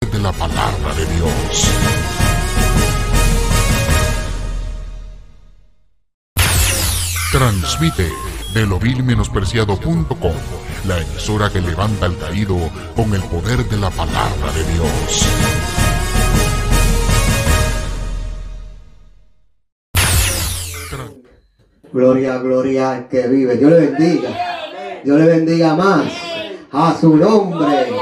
de la palabra de Dios. Transmite de lovilmenospreciado.com, la emisora que levanta al caído con el poder de la palabra de Dios. Gloria, gloria que vive. Dios le bendiga. Dios le bendiga más. A su nombre.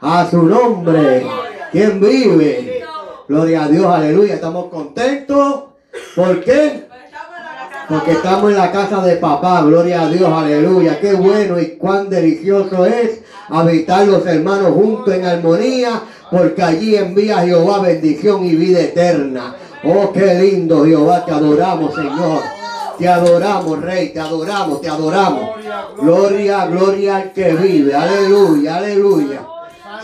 A su nombre. ¿Quién vive? Gloria a Dios, aleluya. Estamos contentos. ¿Por qué? Porque estamos en la casa de papá. Gloria a Dios, aleluya. Qué bueno y cuán delicioso es habitar los hermanos juntos en armonía. Porque allí envía Jehová bendición y vida eterna. Oh, qué lindo Jehová, te adoramos, Señor. Te adoramos, Rey, te adoramos, te adoramos. Gloria, gloria al que vive. Aleluya, aleluya.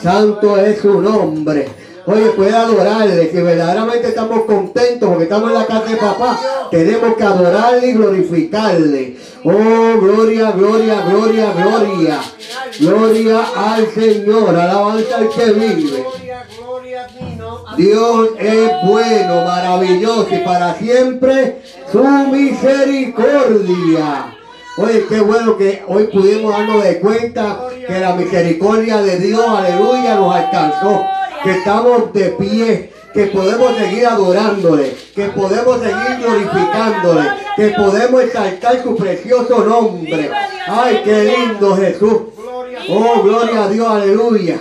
Santo es su nombre. Oye, puede adorarle, que verdaderamente estamos contentos porque estamos en la casa de papá. Tenemos que adorarle y glorificarle. Oh, gloria, gloria, gloria, gloria. Gloria al Señor, alabanza al que vive. Dios es bueno, maravilloso y para siempre su misericordia. Oye, qué bueno que hoy pudimos darnos de cuenta que la misericordia de Dios, aleluya, nos alcanzó. Que estamos de pie, que podemos seguir adorándole, que podemos seguir glorificándole, que podemos exaltar su precioso nombre. Ay, qué lindo Jesús. Oh, gloria a Dios, aleluya.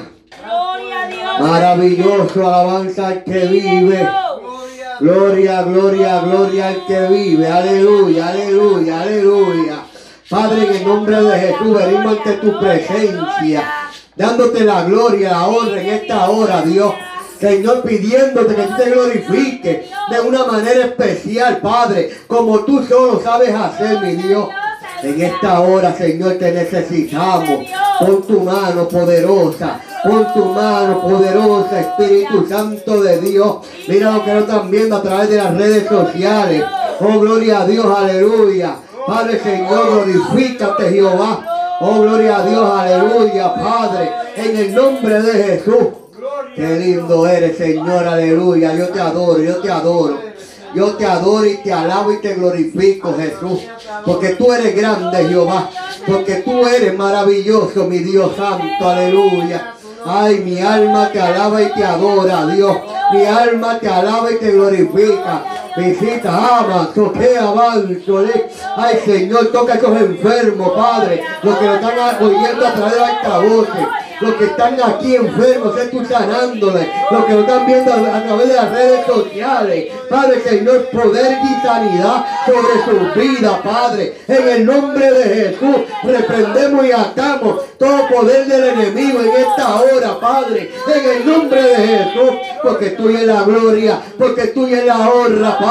Maravilloso alabanza al que vive. Gloria, gloria, gloria al que vive. Aleluya, aleluya, aleluya. Padre, en el nombre de Jesús venimos ante tu presencia, dándote la gloria, la honra en esta hora, Dios. Señor, pidiéndote que te glorifique de una manera especial, Padre, como tú solo sabes hacer, mi Dios. En esta hora, Señor, te necesitamos. Con tu mano poderosa, con tu mano poderosa, Espíritu Santo de Dios. Mira lo que nos están viendo a través de las redes sociales. Oh, gloria a Dios, aleluya. Padre Señor, glorifícate Jehová. Oh, gloria a Dios, aleluya, Padre. En el nombre de Jesús. Qué lindo eres, Señor, aleluya. Yo te adoro, yo te adoro. Yo te adoro y te alabo y te glorifico, Jesús. Porque tú eres grande, Jehová. Porque tú eres maravilloso, mi Dios santo, aleluya. Ay, mi alma te alaba y te adora, Dios. Mi alma te alaba y te glorifica. Visita, ama, toquea, avanzole. Ay, Señor, toca a esos enfermos, Padre. Los que lo están oyendo a través de altavoces. Los que están aquí enfermos, sé tú sanándoles. Los que lo están viendo a, través de las redes sociales. Padre, Señor, poder y sanidad sobre su vida, Padre. En el nombre de Jesús, reprendemos y atamos todo poder del enemigo en esta hora, Padre. En el nombre de Jesús, porque tuya es la gloria, porque tuya es la honra, Padre.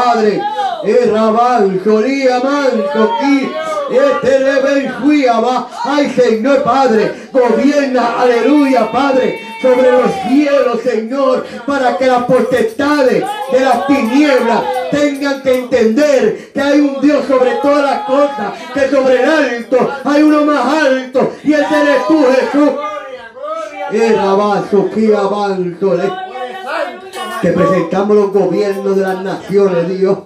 Errabal, solía manso, aquí. Este rebel fui va. Ay, Señor Padre, gobierna, aleluya, Padre, sobre los cielos, Señor, para que las potestades de las tinieblas tengan que entender que hay un Dios sobre todas las cosas, que sobre el alto hay uno más alto, y ese eres tú, Jesús. Erabazo, que avanzo, que presentamos los gobiernos de las naciones, Dios.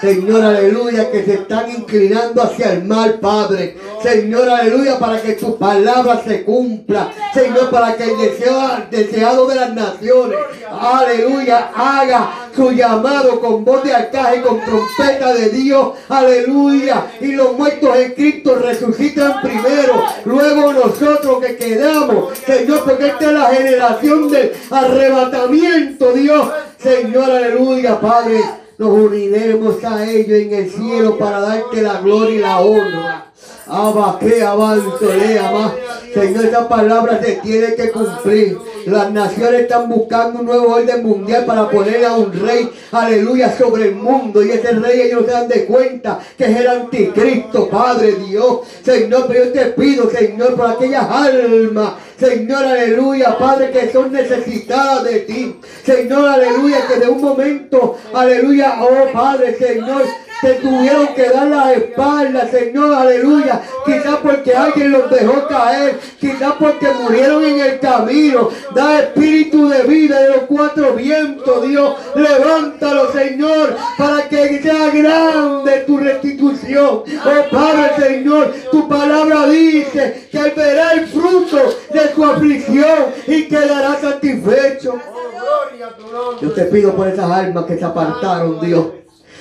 Señor, aleluya, que se están inclinando hacia el mal, Padre. Señor, aleluya, para que tu palabra se cumpla. Señor, para que el deseo, deseado de las naciones, aleluya, haga su llamado con voz de arcaje, con trompeta de Dios, aleluya. Y los muertos en Cristo resucitan primero. Luego nosotros que quedamos, Señor, porque esta es la generación del arrebatamiento, Dios. Señor, aleluya, Padre nos uniremos a ellos en el cielo para darte la gloria y la honra. Abba, que avanzo, lea más. Señor, esa palabra se tiene que cumplir. Las naciones están buscando un nuevo orden mundial para poner a un rey, aleluya, sobre el mundo. Y ese rey ellos se dan de cuenta que es el anticristo, Padre Dios. Señor, pero yo te pido, Señor, por aquellas almas Señor, aleluya, Padre, que son necesitadas de ti. Señor, aleluya, que de un momento, aleluya, oh Padre, Señor, te tuvieron que dar las espaldas, Señor, aleluya. Quizás porque alguien los dejó caer, quizás porque murieron en el camino. Da espíritu de vida de los cuatro vientos, Dios. Levántalo, Señor, para que sea grande tu restitución. Oh Padre, Señor, tu palabra dice que verá el fruto de su aflicción y quedará satisfecho. Yo te pido por esas almas que se apartaron, Dios.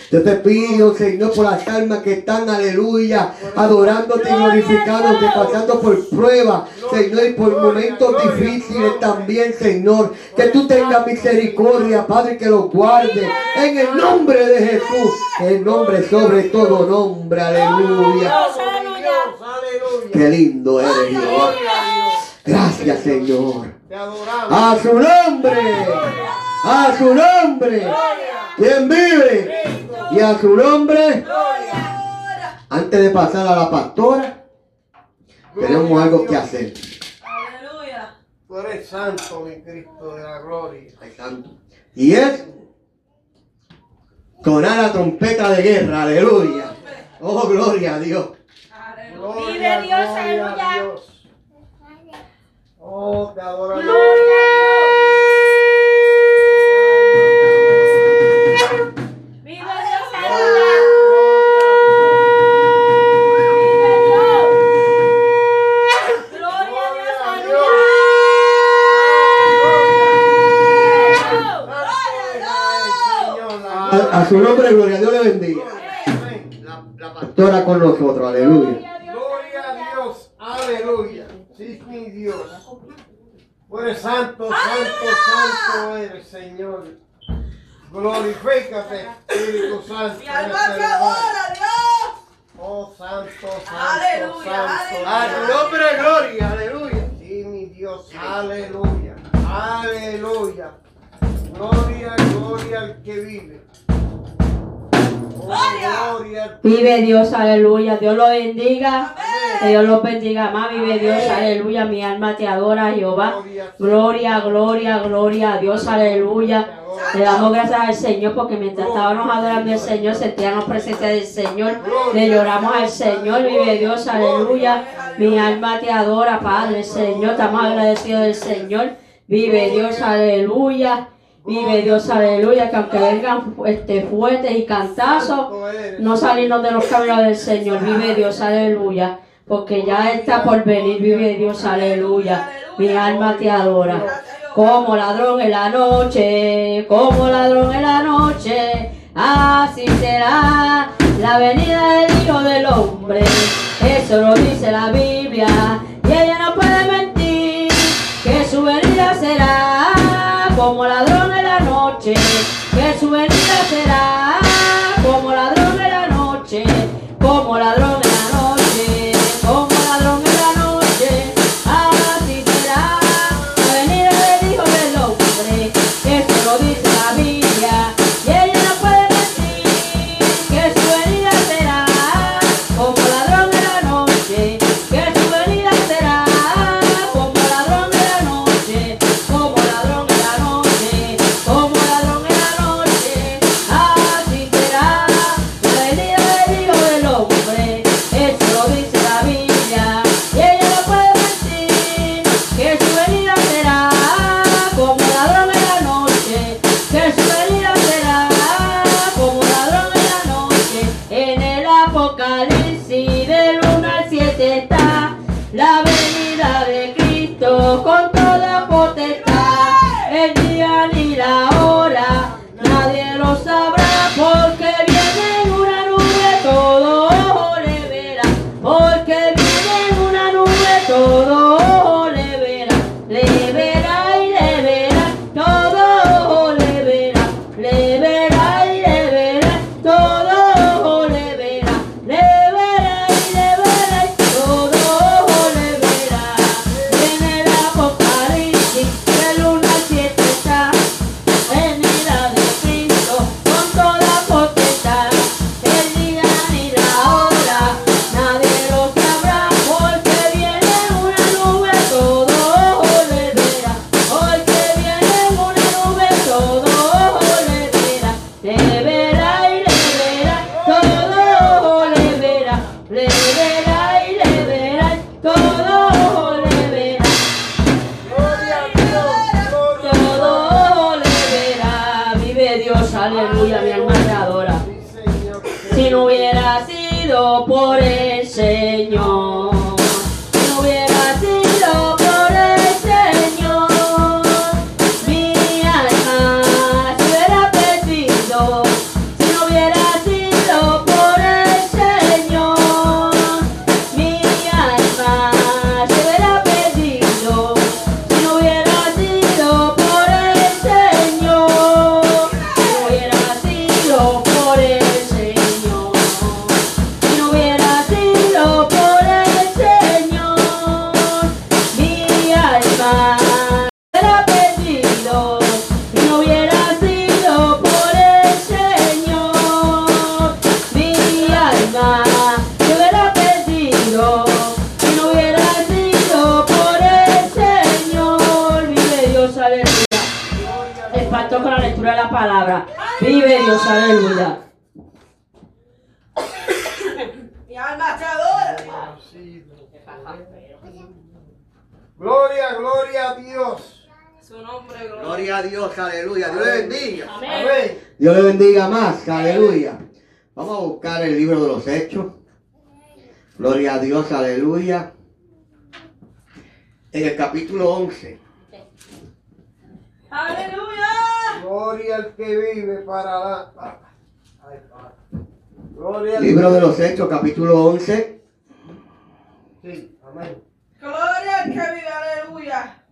Yo te pido, Señor, por las almas que están, aleluya, adorándote y glorificándote, pasando por pruebas, Señor, y por momentos difíciles también, Señor. Que tú tengas misericordia, Padre, que los guarde. En el nombre de Jesús, el nombre sobre todo nombre, aleluya. Qué lindo eres, Jehová. Gracias, Señor. A su nombre. A su nombre. ¿Quién vive? Y a su nombre. Antes de pasar a la pastora, tenemos algo que hacer. Aleluya. Tú eres santo, mi Cristo de la gloria. Ay, santo. Y es sonar la trompeta de guerra. Aleluya. Oh, gloria a Dios. Gloria, Vive Dios, aleluya. Oh, te adoro. Gloria a Dios. Vive Dios, aleluya. Vive Dios. Gloria a Dios, aleluya. A, a su nombre, gloria a Dios le bendiga. La, la pastora con nosotros. Aleluya. Gloria a Dios, aleluya. Sí, mi Dios. Eres santo, santo, santo eres, Señor. Glorifícate, Espíritu Santo. Mi alma te adora, Dios. Oh, santo, santo, Aleluya, santo. A su nombre, gloria. Aleluya. Sí, mi Dios, aleluya, aleluya. Gloria, gloria al que vive. Gloria. Vive Dios, aleluya. Dios lo bendiga. Que. Dios los bendiga más. Vive Dios, aleluya. Mi alma te adora, Jehová. Gloria, gloria, gloria a Dios, aleluya. Le damos gracias al Señor porque mientras estábamos adorando al Señor, sentíamos presencia del Señor. Le lloramos al Señor. Vive Dios, aleluya. Mi alma te adora, Padre, Señor. Estamos agradecidos del Señor. Vive Dios, aleluya. Vive Dios, aleluya. Que aunque vengan este, fuertes y cantazos, no salirnos de los caminos del Señor. Vive Dios, aleluya. Porque ya está por venir. Vive Dios, aleluya. Mi alma te adora. Como ladrón en la noche, como ladrón en la noche. Así será la venida del Hijo del Hombre. Eso lo dice la Biblia. Y ella no puede mentir. Que su venida será como ladrón en la noche. Que su venida será como ladrón en la noche. Como ladrón en la noche. Capítulo 11. Aleluya. Gloria al que vive para la. Ay. Gloria al Libro de los hechos, capítulo 11. Sí, amén. Gloria al que vive. Aleluya.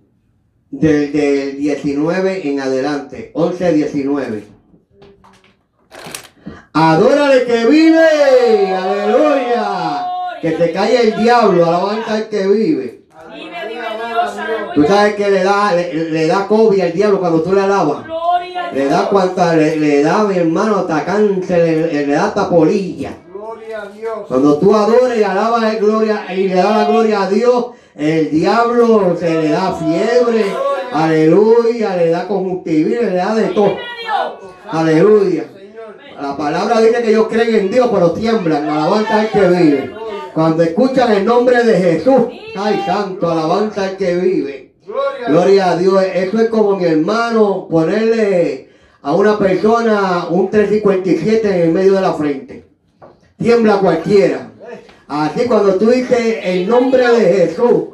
Del, del 19 en adelante. 11, 19. Adórale que vive. Aleluya. Que te calle el diablo. Alabanza al que vive. Vive, vive Dios. Aleluya. Tú sabes que le da, le, le da COVID al diablo cuando tú le alabas. Le da cuanta, le, le da mi hermano hasta cáncer, le, le da hasta polilla. Gloria a Dios. Cuando tú adores y alabas el gloria y le das la gloria a Dios, el diablo se le da fiebre, aleluya, le da conjuntivitis, le da de todo. Aleluya. La palabra dice que ellos creen en Dios, pero tiemblan. Alabanza al que vive. Cuando escuchan el nombre de Jesús, ay santo, alabanza al que vive. Gloria a Dios. Eso es como mi hermano ponerle a una persona un 357 en el medio de la frente. Tiembla cualquiera. Así cuando tú dices el nombre de Jesús,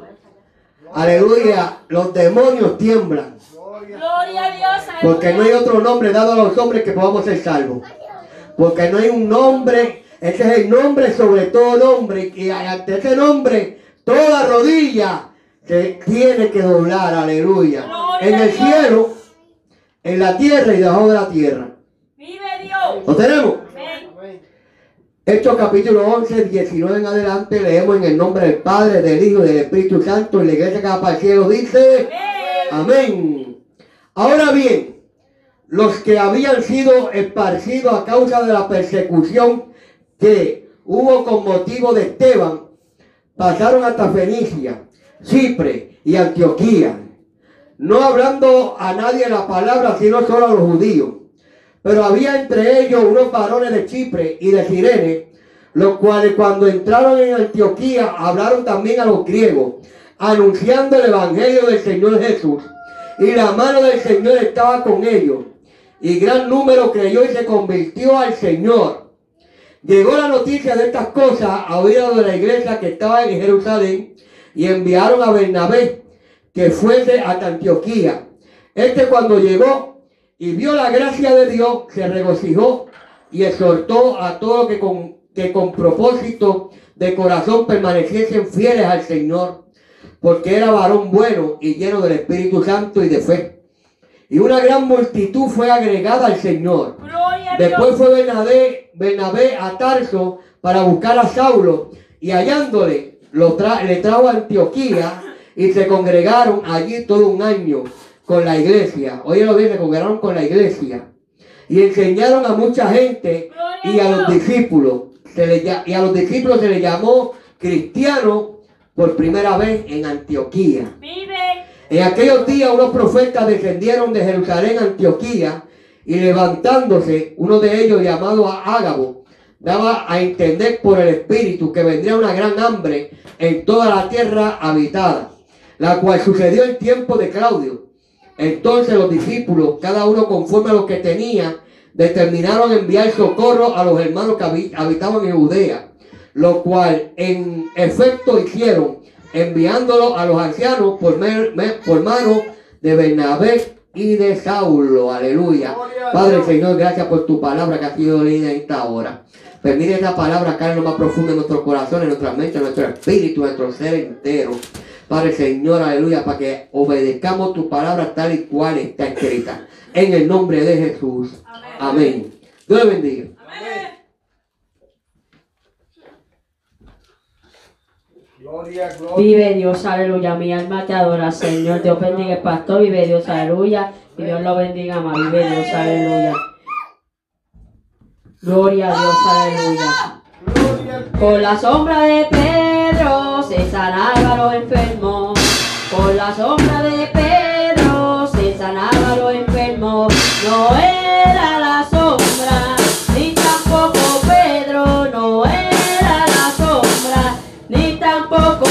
aleluya, los demonios tiemblan. Gloria. A Dios. Porque no hay otro nombre dado a los hombres que podamos ser salvos. Porque no hay un nombre, ese es el nombre sobre todo nombre. Y ante ese nombre, toda rodilla se tiene que doblar, aleluya. En el cielo, en la tierra y debajo de la tierra. Vive Dios. ¿Lo tenemos? Amén. Amén. Hechos capítulo 11, 19 en adelante, leemos en el nombre del Padre, del Hijo y del Espíritu Santo. Y la iglesia que va para el cielo dice... Amén. Amén. Ahora bien, los que habían sido esparcidos a causa de la persecución que hubo con motivo de Esteban, pasaron hasta Fenicia, Chipre y Antioquía, no hablando a nadie la palabra, sino solo a los judíos. Pero había entre ellos unos varones de Chipre y de Sirene, los cuales cuando entraron en Antioquía hablaron también a los griegos, anunciando el evangelio del Señor Jesús. Y la mano del Señor estaba con ellos. Y gran número creyó y se convirtió al Señor. Llegó la noticia de estas cosas a oídos de la iglesia que estaba en Jerusalén y enviaron a Bernabé que fuese hasta Antioquía. Este cuando llegó y vio la gracia de Dios, se regocijó y exhortó a todos que con, que con propósito de corazón permaneciesen fieles al Señor, porque era varón bueno y lleno del Espíritu Santo y de fe. Y una gran multitud fue agregada al Señor. A Después fue Bernabé, Bernabé a Tarso para buscar a Saulo y hallándole lo tra- le trajo a Antioquía y se congregaron allí todo un año con la iglesia. Oye lo bien, se congregaron con la iglesia y enseñaron a mucha gente y a los discípulos. Se le lla- y a los discípulos se les llamó cristianos por primera vez en Antioquía. En aquellos días unos profetas descendieron de Jerusalén a Antioquía y levantándose, uno de ellos llamado Ágabo, daba a entender por el Espíritu que vendría una gran hambre en toda la tierra habitada, la cual sucedió en tiempo de Claudio. Entonces los discípulos, cada uno conforme a lo que tenía, determinaron enviar socorro a los hermanos que habi- habitaban en Judea, lo cual en efecto hicieron, enviándolo a los ancianos por, me- por mano de Bernabé y de Saulo. Aleluya. Padre Dios. Señor, gracias por tu palabra que ha sido leída en esta hora. Permite esta palabra caer en lo más profundo de nuestros corazones, en nuestra mente, en nuestro espíritu, en nuestro ser entero. Padre Señor, aleluya, para que obedezcamos tu palabra tal y cual está escrita. En el nombre de Jesús. Amén. Dios le bendiga. Gloria, gloria. Vive Dios, aleluya. Mi alma te adora, Señor. Dios bendiga el pastor. Vive Dios, aleluya. Y Dios lo bendiga más. Vive Dios, aleluya. Gloria a Dios, aleluya. Con la sombra de Pedro se sanaba los enfermos. Con la sombra de Pedro sombra, ni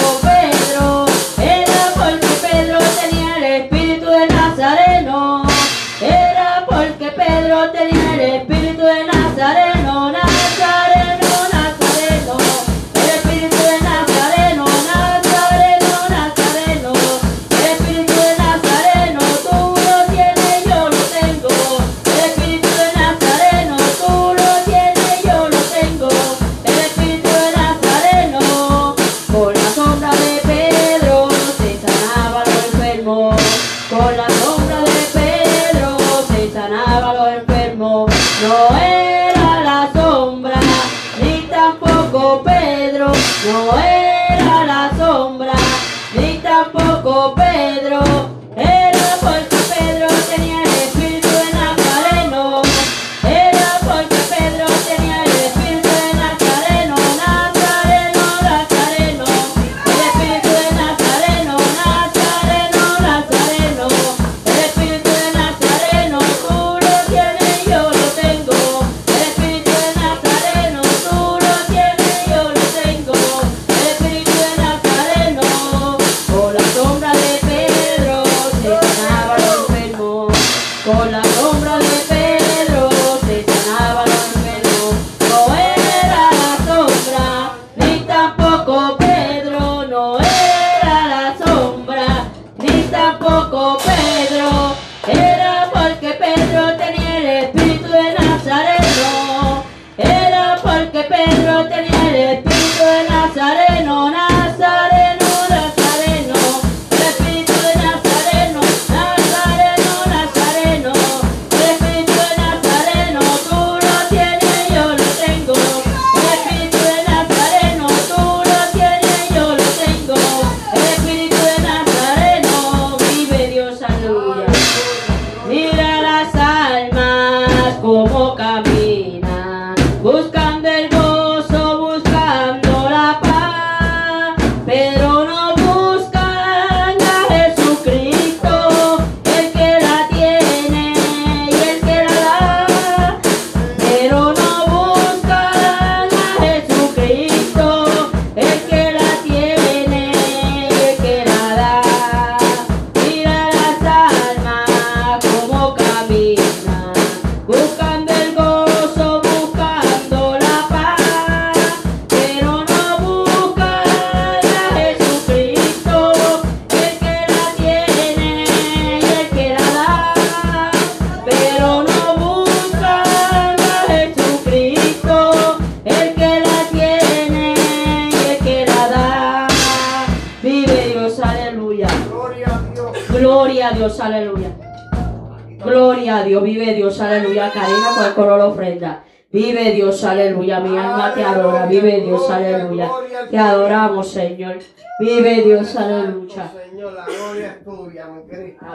aleluya. Mi alma te adora. Vive Dios, aleluya. Te adoramos, Señor. Vive Dios, aleluya. Señor, la gloria es tuya, mi Cristo.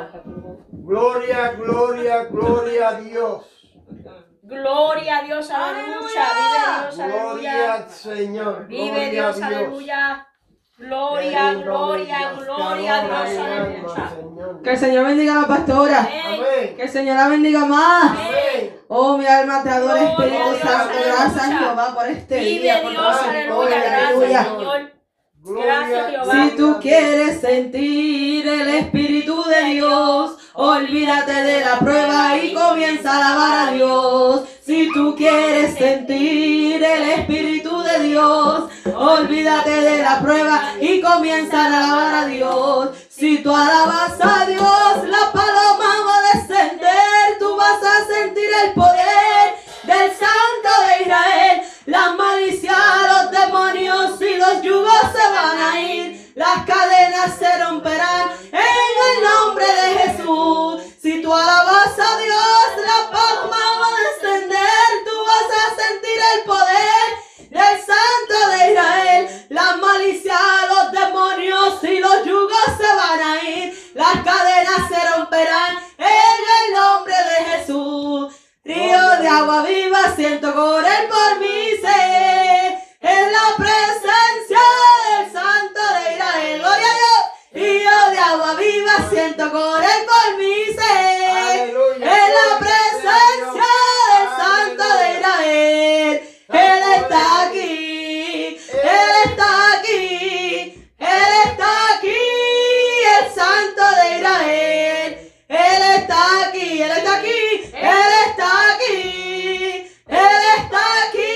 Gloria, gloria, gloria a Dios. Gloria a Dios, aleluya. Vive Dios, Gloria aleluya. al Señor. Vive Gloria Dios. aleluya. Gloria, gloria, gloria a Dios. Que el Señor bendiga a la pastora. Amén. Que el Señor la bendiga más. Amén. Oh, mi alma te adora, Gloria Espíritu Santo. Gracias. Jehová, por este Vive día. Por Dios, aleluya. Gracias. Señor. Gloria Gracias, Jehová. Si tú quieres sentir el Espíritu de Dios, Olvídate de la prueba y comienza a alabar a Dios. Si tú quieres sentir el Espíritu Dios, olvídate de la prueba y comienza a alabar a Dios. Si tú alabas a Dios, la paloma va a descender, tú vas a sentir el poder del Santo de Israel. La malicia, los demonios y los yugos se van a ir. Las cadenas se romperán en el nombre de Jesús. Si tú alabas a Dios, la palma va a descender. Tú vas a sentir el poder Israel. La malicia, los demonios y los yugos se van a ir. Las cadenas se romperán en el nombre de Jesús. Río de agua viva siento correr por mi ser. En la presencia del Santo de Israel. Gloria a Dios. Río de agua viva siento correr por mi ser. En la presencia del Santo de Israel. Él está aquí. Está aquí. Él está aquí. El Santo de Israel. Él está aquí. Él está aquí. Él está aquí. Él está aquí.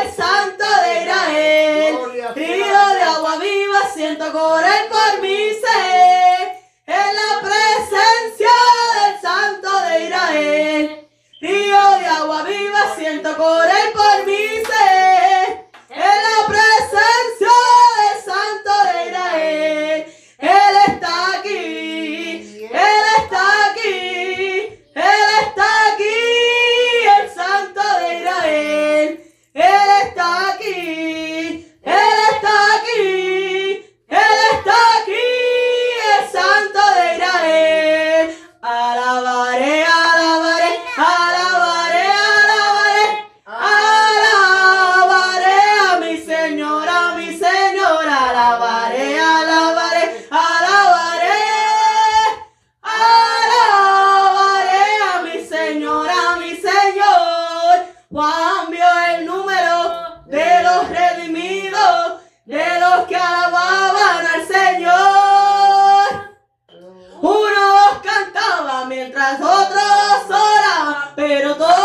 El Santo de Israel. Río de agua viva siento correr por mi ser. En la presencia del Santo de Israel. Río de agua viva siento correr por mi ser. En la mientras otros oraban, pero todos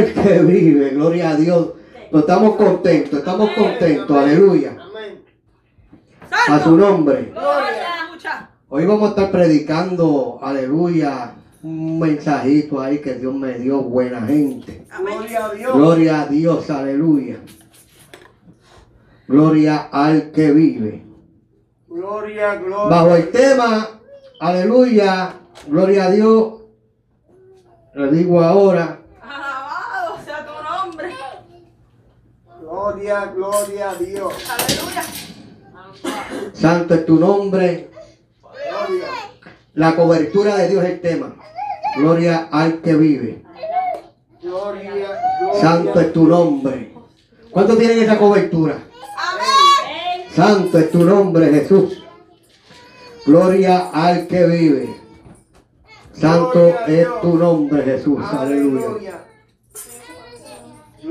al que vive, gloria a Dios. No estamos contentos, estamos contentos, aleluya. A su nombre. Hoy vamos a estar predicando, aleluya, un mensajito ahí que Dios me dio, buena gente. Gloria a Dios. Gloria a Dios, aleluya. Gloria al que vive. Gloria, gloria. Bajo el tema, aleluya, gloria a Dios. Le digo ahora, Alabado sea tu nombre. Gloria, gloria a Dios. Aleluya. Santo es tu nombre. La cobertura de Dios es el tema. Gloria al que vive. Gloria, gloria. Santo es tu nombre. ¿Cuántos tienen esa cobertura? Santo es tu nombre, Jesús. Gloria al que vive. Santo Gloria es tu nombre, Jesús. Aleluya.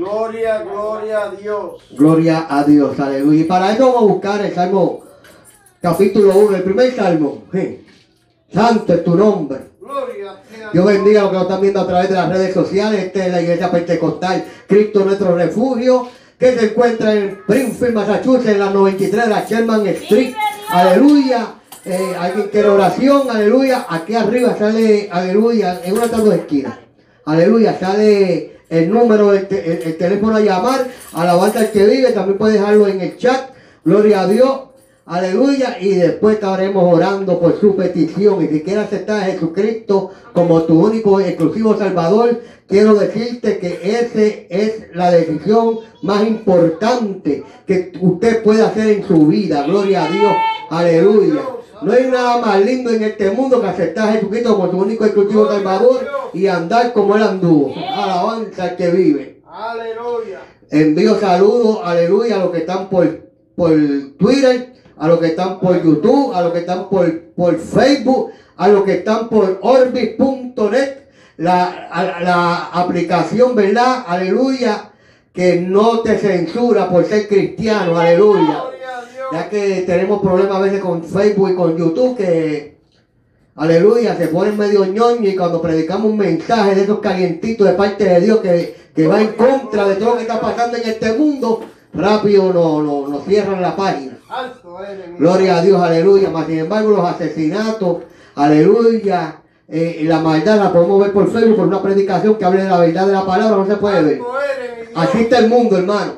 Gloria, gloria a Dios. Gloria a Dios. Aleluya. Y para eso vamos a buscar el Salmo capítulo 1, el primer Salmo. Sí. Santo es tu nombre. Gloria sea Dios bendiga a los que nos están viendo a través de las redes sociales. Esta es la iglesia pentecostal, Cristo nuestro refugio, que se encuentra en Springfield, Massachusetts, en la 93 de la Sherman Street. Aleluya. Eh, alguien quiere oración, aleluya. Aquí arriba sale, aleluya, en una de las dos esquinas. Aleluya, sale el número, el, te- el- el teléfono a llamar, alabanza al que vive, también puede dejarlo en el chat. Gloria a Dios. Aleluya. Y después estaremos orando por su petición. Y si quieres aceptar a Jesucristo como tu único y exclusivo Salvador, quiero decirte que esa es la decisión más importante que usted puede hacer en su vida. Gloria a Dios. Aleluya. No hay nada más lindo en este mundo que aceptar a Jesucristo como tu único y exclusivo Salvador y andar como Él anduvo. Alabanza al que vive. Aleluya. Envío saludos, aleluya, a los que están por, por Twitter, a los que están por YouTube, a los que están por, por Facebook, a los que están por orbit.net, la, a- la aplicación, ¿verdad? Aleluya, que no te censura por ser cristiano, aleluya. Ya que tenemos problemas a veces con Facebook y con YouTube que, aleluya, se ponen medio ñoño y cuando predicamos un mensaje de esos calientitos de parte de Dios que, que va en contra de todo lo que está pasando en este mundo, rápido nos no, nos cierran la página. Mi Gloria a Dios, aleluya. Mas sin embargo, los asesinatos, aleluya, eh, y la maldad la podemos ver por Facebook, por una predicación que hable de la verdad de la palabra, no se puede ver. Dios. Así está el mundo, hermano.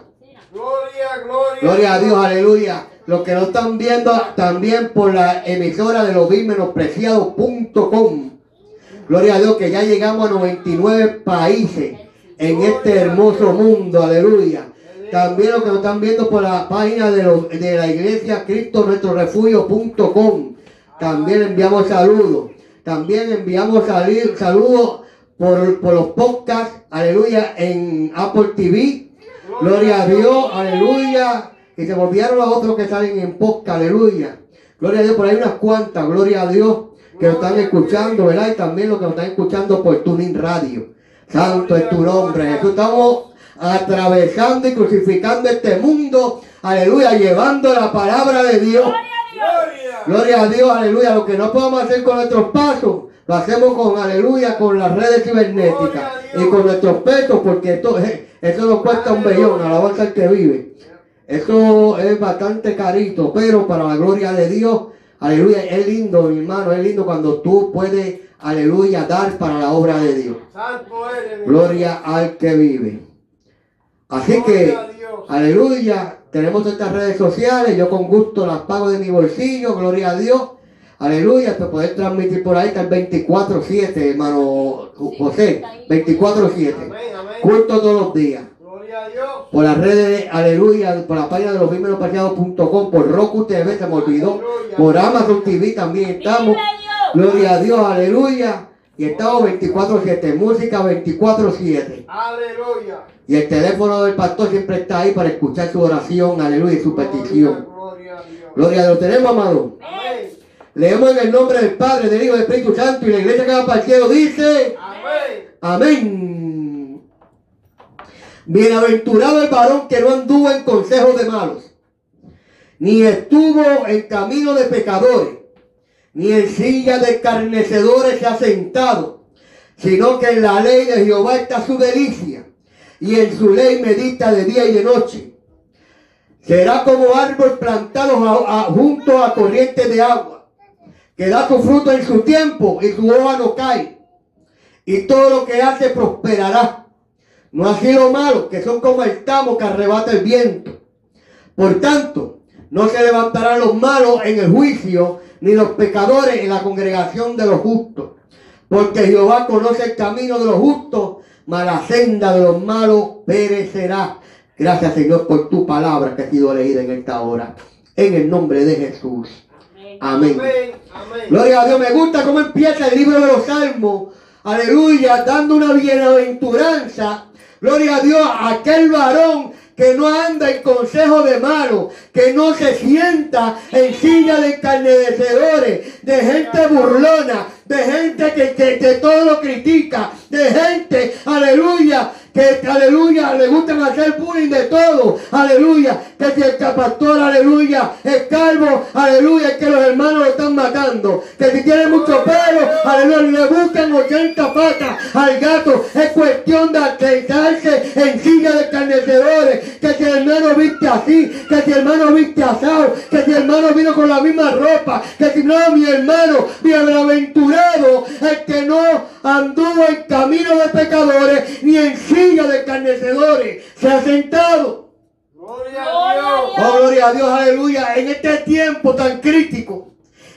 Gloria, gloria. Gloria a Dios, aleluya. Los que no están viendo también por la emisora de los menospreciados.com. Gloria a Dios que ya llegamos a 99 países en este hermoso mundo, aleluya. También los que nos están viendo por la página de, de la iglesia Cristo nuestro refugio.com. También enviamos saludos. También enviamos sali- saludos por, por los podcasts, aleluya, en Apple TV. Gloria a Dios, aleluya. Y se volvieron los otros que salen en podcast, aleluya. Gloria a Dios, por ahí unas cuantas, gloria a Dios, que nos están escuchando, ¿verdad? Y también los que nos están escuchando por Tuning Radio. Santo es tu nombre, Jesús. Estamos atravesando y crucificando este mundo, aleluya, llevando la palabra de Dios. Gloria. Gloria a Dios, aleluya. Lo que no podemos hacer con nuestros pasos, lo hacemos con, aleluya, con las redes cibernéticas y con nuestros pesos, porque esto, eso nos cuesta un bellón, alabanza al que vive. Eso es bastante carito, pero para la gloria de Dios, aleluya, es lindo, mi hermano, es lindo cuando tú puedes, aleluya, dar para la obra de Dios. Santo eres, mi Gloria al que vive. Así que, aleluya, tenemos estas redes sociales, yo con gusto las pago de mi bolsillo, gloria a Dios. Aleluya, para poder transmitir por ahí está el 24-7, hermano José, 24-7. Amén, amén. Culto todos los días. Gloria a Dios. Por las redes, aleluya, por la página de los por Roku TV, se me olvidó. Por Amazon TV también estamos. Gloria a Dios, aleluya. Y estamos 24-7, música 24-7. Aleluya. Y el teléfono del pastor siempre está ahí para escuchar su oración, aleluya, y su petición. Gloria a Dios. Gloria a Dios, tenemos, amado. Amén. Leemos en el nombre del Padre, del Hijo y del Espíritu Santo. Y la iglesia que va para el cielo dice, Amén. amén. Bienaventurado el varón que no anduvo en consejos de malos, ni estuvo en camino de pecadores, ni en silla de escarnecedores se ha sentado, sino que en la ley de Jehová está su delicia, y en su ley medita de día y de noche. Será como árbol plantado junto a corrientes de agua, que da su fruto en su tiempo y su hoja no cae, y todo lo que hace prosperará. No así lo malo, que son como el tamo que arrebata el viento. Por tanto, no se levantarán los malos en el juicio, ni los pecadores en la congregación de los justos. Porque Jehová conoce el camino de los justos, mas la senda de los malos perecerá. Gracias Señor por tu palabra que ha sido leída en esta hora. En el nombre de Jesús. Amén. Amén. Amén. Gloria a Dios. Me gusta cómo empieza el libro de los Salmos. Aleluya. Dando una bienaventuranza. Gloria a Dios. Aquel varón que no anda en consejo de malos, que no se sienta en silla de encarnecedores, de gente burlona, de gente que, que, que todo lo critica, de gente, aleluya, que aleluya, le gustan hacer bullying de todo, aleluya, que si el pastor, aleluya, es calvo, aleluya, es que los hermanos lo están matando, que si tiene mucho pelo, aleluya, le buscan 80 patas al gato, es cuestión de sentarse en silla de carnecedores, que si el hermano viste así, que si el hermano viste asado, que si el hermano vino con la misma ropa, que si no, mi hermano, bienaventurado, el que no anduvo en camino de pecadores, ni en silla de carnecedores, se ha sentado. Gloria a a Dios. Oh, gloria a Dios, aleluya. En este tiempo tan crítico,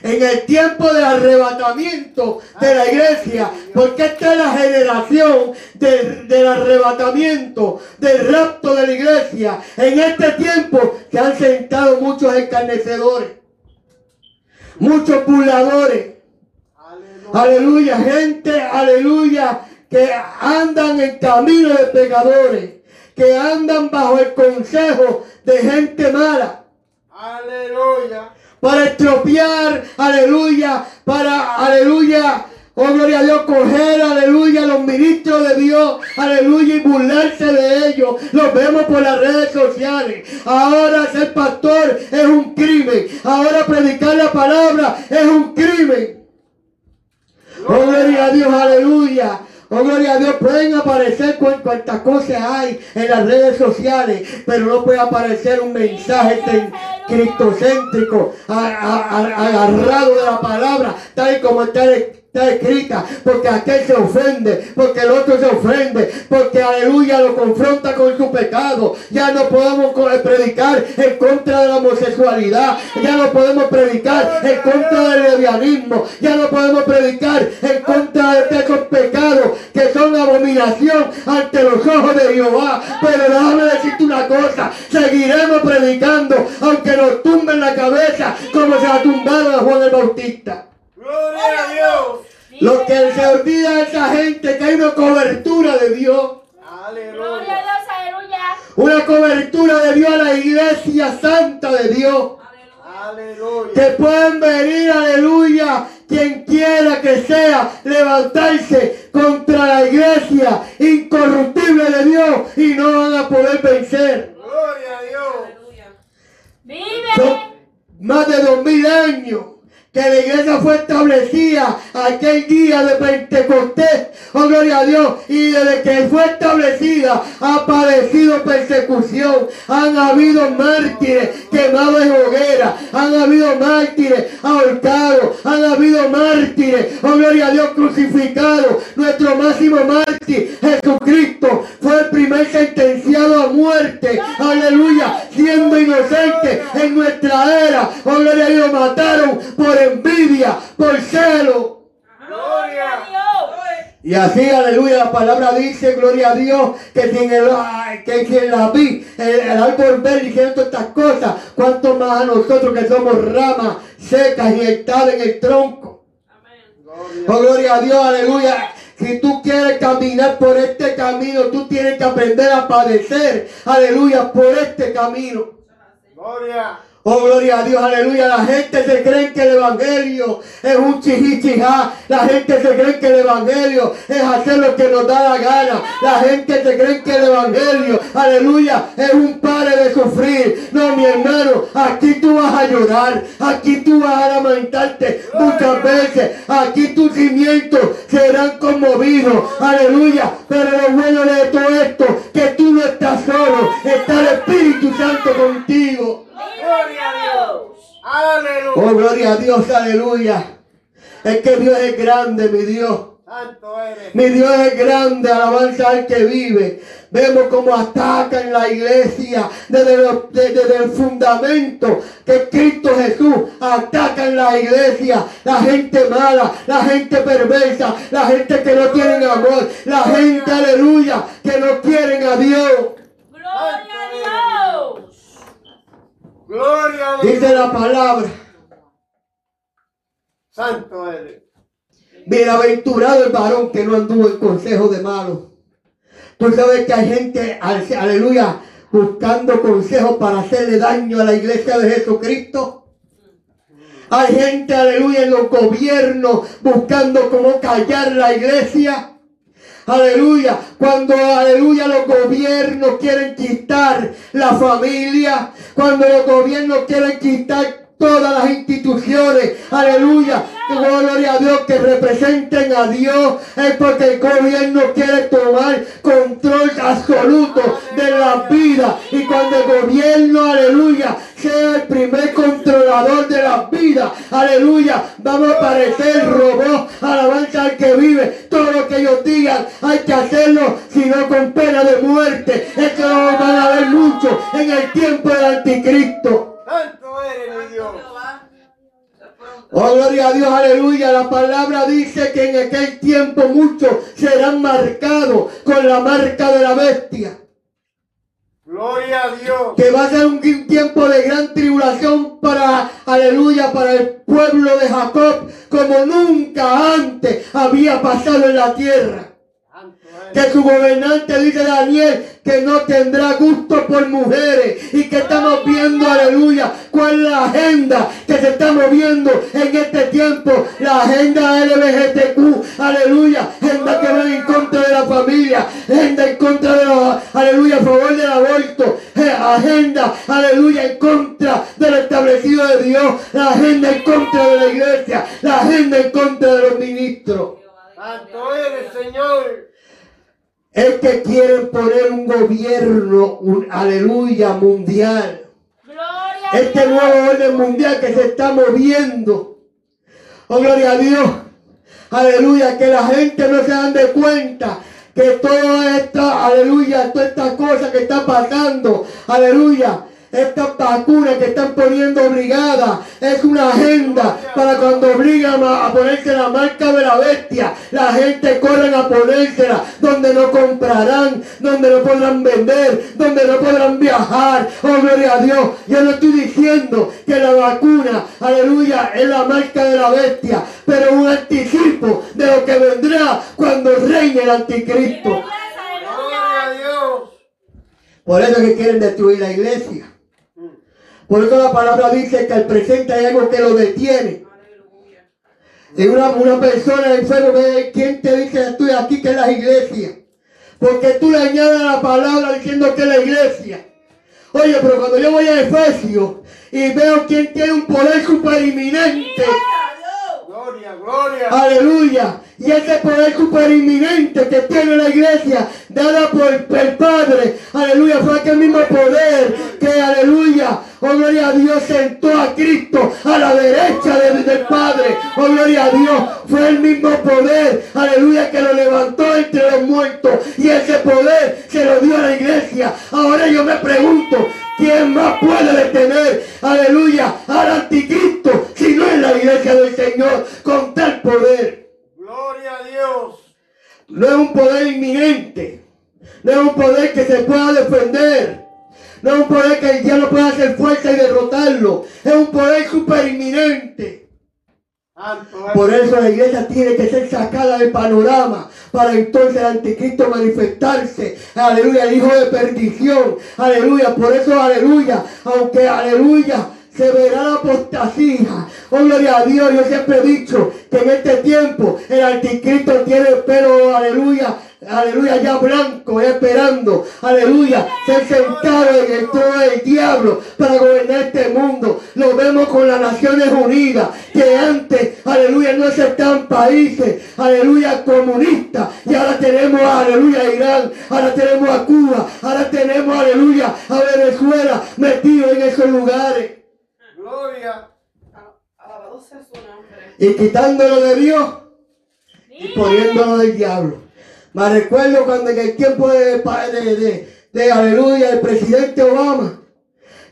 en el tiempo del arrebatamiento de la iglesia, porque esta es la generación del, del arrebatamiento, del rapto de la iglesia. En este tiempo se han sentado muchos escarnecedores, muchos burladores. Aleluya. Aleluya, gente, aleluya, que andan en camino de pecadores, que andan bajo el consejo de gente mala Aleluya. para estropear, aleluya, para, aleluya, oh gloria a Dios, coger, aleluya, los ministros de Dios, aleluya, y burlarse de ellos. Los vemos por las redes sociales. Ahora ser pastor es un crimen. Ahora predicar la palabra es un crimen. Oh, gloria a Dios, aleluya. Oh, gloria a Dios, pueden aparecer cuan- cuantas cosas hay en las redes sociales, pero no puede aparecer un mensaje cristocéntrico, agarrado de la palabra, tal y como está, escrita, porque aquel se ofende, porque el otro se ofende, porque aleluya lo confronta con su pecado. Ya no podemos co- predicar en contra de la homosexualidad, ya no podemos predicar en contra del lesbianismo, ya no podemos predicar en contra de esos pecados que son abominación ante los ojos de Jehová. Pero déjame decirte una cosa, seguiremos predicando aunque nos tumben la cabeza como se la tumbaron a Juan el Bautista. Gloria a Dios. Lo que se olvida de esa gente que hay una cobertura de Dios. Gloria a Aleluya. Dios, aleluya. Una cobertura de Dios a la iglesia santa de Dios. Aleluya. Que pueden venir, aleluya, quien quiera que sea, levantarse contra la iglesia incorruptible de Dios y no van a poder vencer. Gloria a Dios. Vive. Son más de dos mil años que la iglesia fue establecida aquel día de Pentecostés, oh gloria a Dios, y desde que fue establecida ha padecido persecución, han habido mártires quemados en hoguera, han habido mártires ahorcados, han habido mártires, oh gloria a Dios, crucificados, nuestro máximo mártir, Jesucristo, fue el primer sentenciado a muerte, aleluya, siendo inocente en nuestra era, oh gloria a Dios, mataron por envidia, por celo. Gloria a Dios. Y así, aleluya, la palabra dice, gloria a Dios, que si en, el, que si en la vid, el, el árbol verde diciendo estas cosas, cuanto más a nosotros que somos ramas secas y estadas en el tronco. Oh, gloria a Dios, aleluya. Si tú quieres caminar por este camino, tú tienes que aprender a padecer, aleluya, por este camino. Gloria. Oh, gloria a Dios, aleluya. La gente se cree que el Evangelio es un chichichijá. La gente se cree que el Evangelio es hacer lo que nos da la gana. La gente se cree que el Evangelio, aleluya, es un pare de sufrir. No, mi hermano, aquí tú vas a llorar. Aquí tú vas a lamentarte muchas veces. Aquí tus cimientos serán conmovidos. Aleluya. Pero lo bueno de todo esto, que tú no estás solo. Está el Espíritu Santo contigo. Gloria a Dios. Aleluya. Oh, gloria a Dios, aleluya. Es que Dios es grande, mi Dios. Santo eres. Mi Dios es grande, alabanza al que vive. Vemos cómo atacan la iglesia desde, los- desde el fundamento que Cristo Jesús. Atacan la iglesia, la gente mala, la gente perversa, la gente que no tienen amor, la gente, aleluya, que no quieren a Dios. Gloria a Dios. Gloria a Dice la palabra, Santo eres. bienaventurado el varón que no anduvo en consejo de malos. Tú sabes que hay gente, al- aleluya, buscando consejos para hacerle daño a la iglesia de Jesucristo. Hay gente, aleluya, en los gobiernos buscando cómo callar la iglesia. Aleluya, cuando aleluya los gobiernos quieren quitar la familia, cuando los gobiernos quieren quitar todas las instituciones, aleluya, gloria a Dios que representen a Dios, es porque el gobierno quiere tomar control absoluto de la vida. Y cuando el gobierno, aleluya, sea el primer controlador de la vida, aleluya, vamos a parecer robots, alabanza al que vive, todo lo que ellos digan hay que hacerlo, sino con pena de muerte, esto lo van a ver mucho en el tiempo del anticristo. Mi Dios. Oh, gloria a Dios, aleluya. La palabra dice que en aquel tiempo muchos serán marcados con la marca de la bestia. Gloria a Dios. Que va a ser un tiempo de gran tribulación para, aleluya, para el pueblo de Jacob, como nunca antes había pasado en la tierra. Que su gobernante dice Daniel que no tendrá gusto por mujeres y que estamos viendo, aleluya, cuál es la agenda que se está moviendo en este tiempo, la agenda LGBTQ, aleluya, agenda que va en contra de la familia, agenda en contra de los, aleluya, a favor del aborto, eh, agenda, aleluya, en contra del establecido de Dios, la agenda en contra de la iglesia, la agenda en contra de los ministros. Santo eres, Señor. Es que quieren poner un gobierno, un aleluya, mundial. Gloria a Este Dios. nuevo orden mundial que se está moviendo. Oh, gloria a Dios. Aleluya, que la gente no se dan de cuenta que toda esta, aleluya, toda esta cosa que está pasando, aleluya, estas vacunas que están poniendo obligadas es una agenda para cuando obligan a, ponerse la marca de la bestia, la gente corren a ponérsela donde no comprarán, donde no podrán vender, donde no podrán viajar. Oh, gloria a Dios. Yo no estoy diciendo que la vacuna, aleluya, es la marca de la bestia, pero un anticipo de lo que vendrá cuando reine el anticristo. Por eso que quieren destruir la iglesia. Por eso la palabra dice que al presente hay algo que lo detiene. Y una, una persona enferma, ve, ¿quién te dice que estoy aquí que es la iglesia? Porque tú le añades la palabra diciendo que es la iglesia. Oye, pero cuando yo voy a Efesios y veo quién tiene un poder superinminente. Gloria, gloria. Aleluya. Y ese poder superinminente que tiene la iglesia, dada por el Padre, aleluya, fue aquel mismo poder que, aleluya, oh gloria a Dios, sentó a Cristo a la derecha de- del Padre. Oh gloria a Dios, fue el mismo poder, aleluya, que lo levantó entre los muertos. Y ese poder se lo dio a la iglesia. Ahora yo me pregunto, ¿quién más puede detener, aleluya, al anticristo si no es la iglesia del Señor con tal poder? Gloria a Dios. No es un poder inminente. No es un poder que se pueda defender. No es un poder que el diablo pueda hacer fuerza y derrotarlo. Es un poder super inminente. Santo eres. Por eso la iglesia tiene que ser sacada del panorama para entonces el anticristo manifestarse. Aleluya, el hijo de perdición. Aleluya, por eso aleluya, aunque aleluya. Se verá la apostasía. Oh, gloria a Dios. Yo siempre he dicho que en este tiempo el anticristo tiene el pelo, aleluya, aleluya, ya blanco, esperando, aleluya, ser sentado en el trono del diablo para gobernar este mundo. Lo vemos con las Naciones Unidas, que antes, aleluya, no aceptaban países, aleluya, comunistas. Y ahora tenemos, aleluya, a Irán, ahora tenemos a Cuba, ahora tenemos, aleluya, a Venezuela metido en esos lugares. Gloria. Alabado sea su nombre. Y quitándolo de Dios y poniéndolo del diablo. Me recuerdo cuando en el tiempo de, de, de, aleluya, el presidente Obama,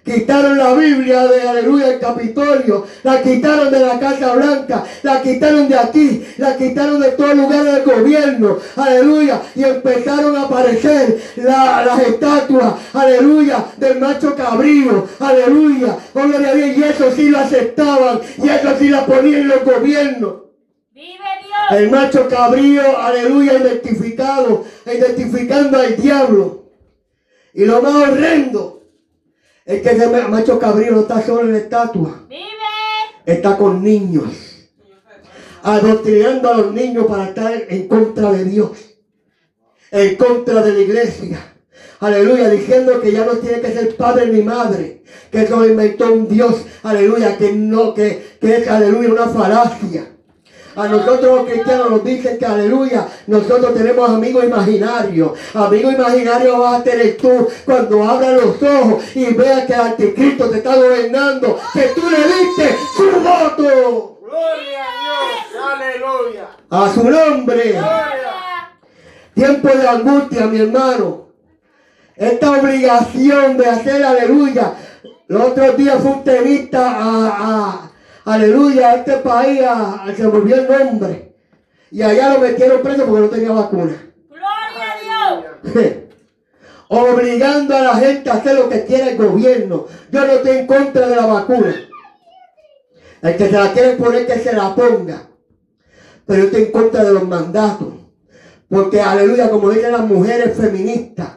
Quitaron la Biblia de aleluya el Capitolio, la quitaron de la Casa Blanca, la quitaron de aquí, la quitaron de todo lugar del gobierno, aleluya, y empezaron a aparecer la- las estatuas, aleluya, del macho cabrío, aleluya, oh, gloria a Dios, y eso sí lo aceptaban, y eso sí la ponían los gobiernos. El macho cabrío, aleluya, identificado, identificando al diablo. Y lo más horrendo es que ese ma- macho cabrío no está solo en la estatua, Vive. está con niños. Adoctrinando a los niños para estar en contra de Dios, en contra de la iglesia. Aleluya, diciendo que ya no tiene que ser padre ni madre, que eso lo inventó un Dios, aleluya, que no, que, que es, aleluya, una falacia. A nosotros los cristianos nos dicen que aleluya, nosotros tenemos amigos imaginarios. Amigo imaginario vas a tener tú cuando abras los ojos y veas que el anticristo te está gobernando, que tú le diste su voto Gloria a Dios. Aleluya. a su nombre. Gloria. Tiempo de angustia, mi hermano. Esta obligación de hacer aleluya. Los otros días fue un tenista a, a- aleluya a este país, a- a- se volvió el nombre. Y allá lo metieron preso porque no tenía vacuna. Gloria a Dios. Obligando a la gente a hacer lo que quiere el gobierno. Yo no estoy en contra de la vacuna. El que se la quiere poner, que se la ponga. Pero yo estoy en contra de los mandatos. Porque, aleluya, como dicen las mujeres feministas,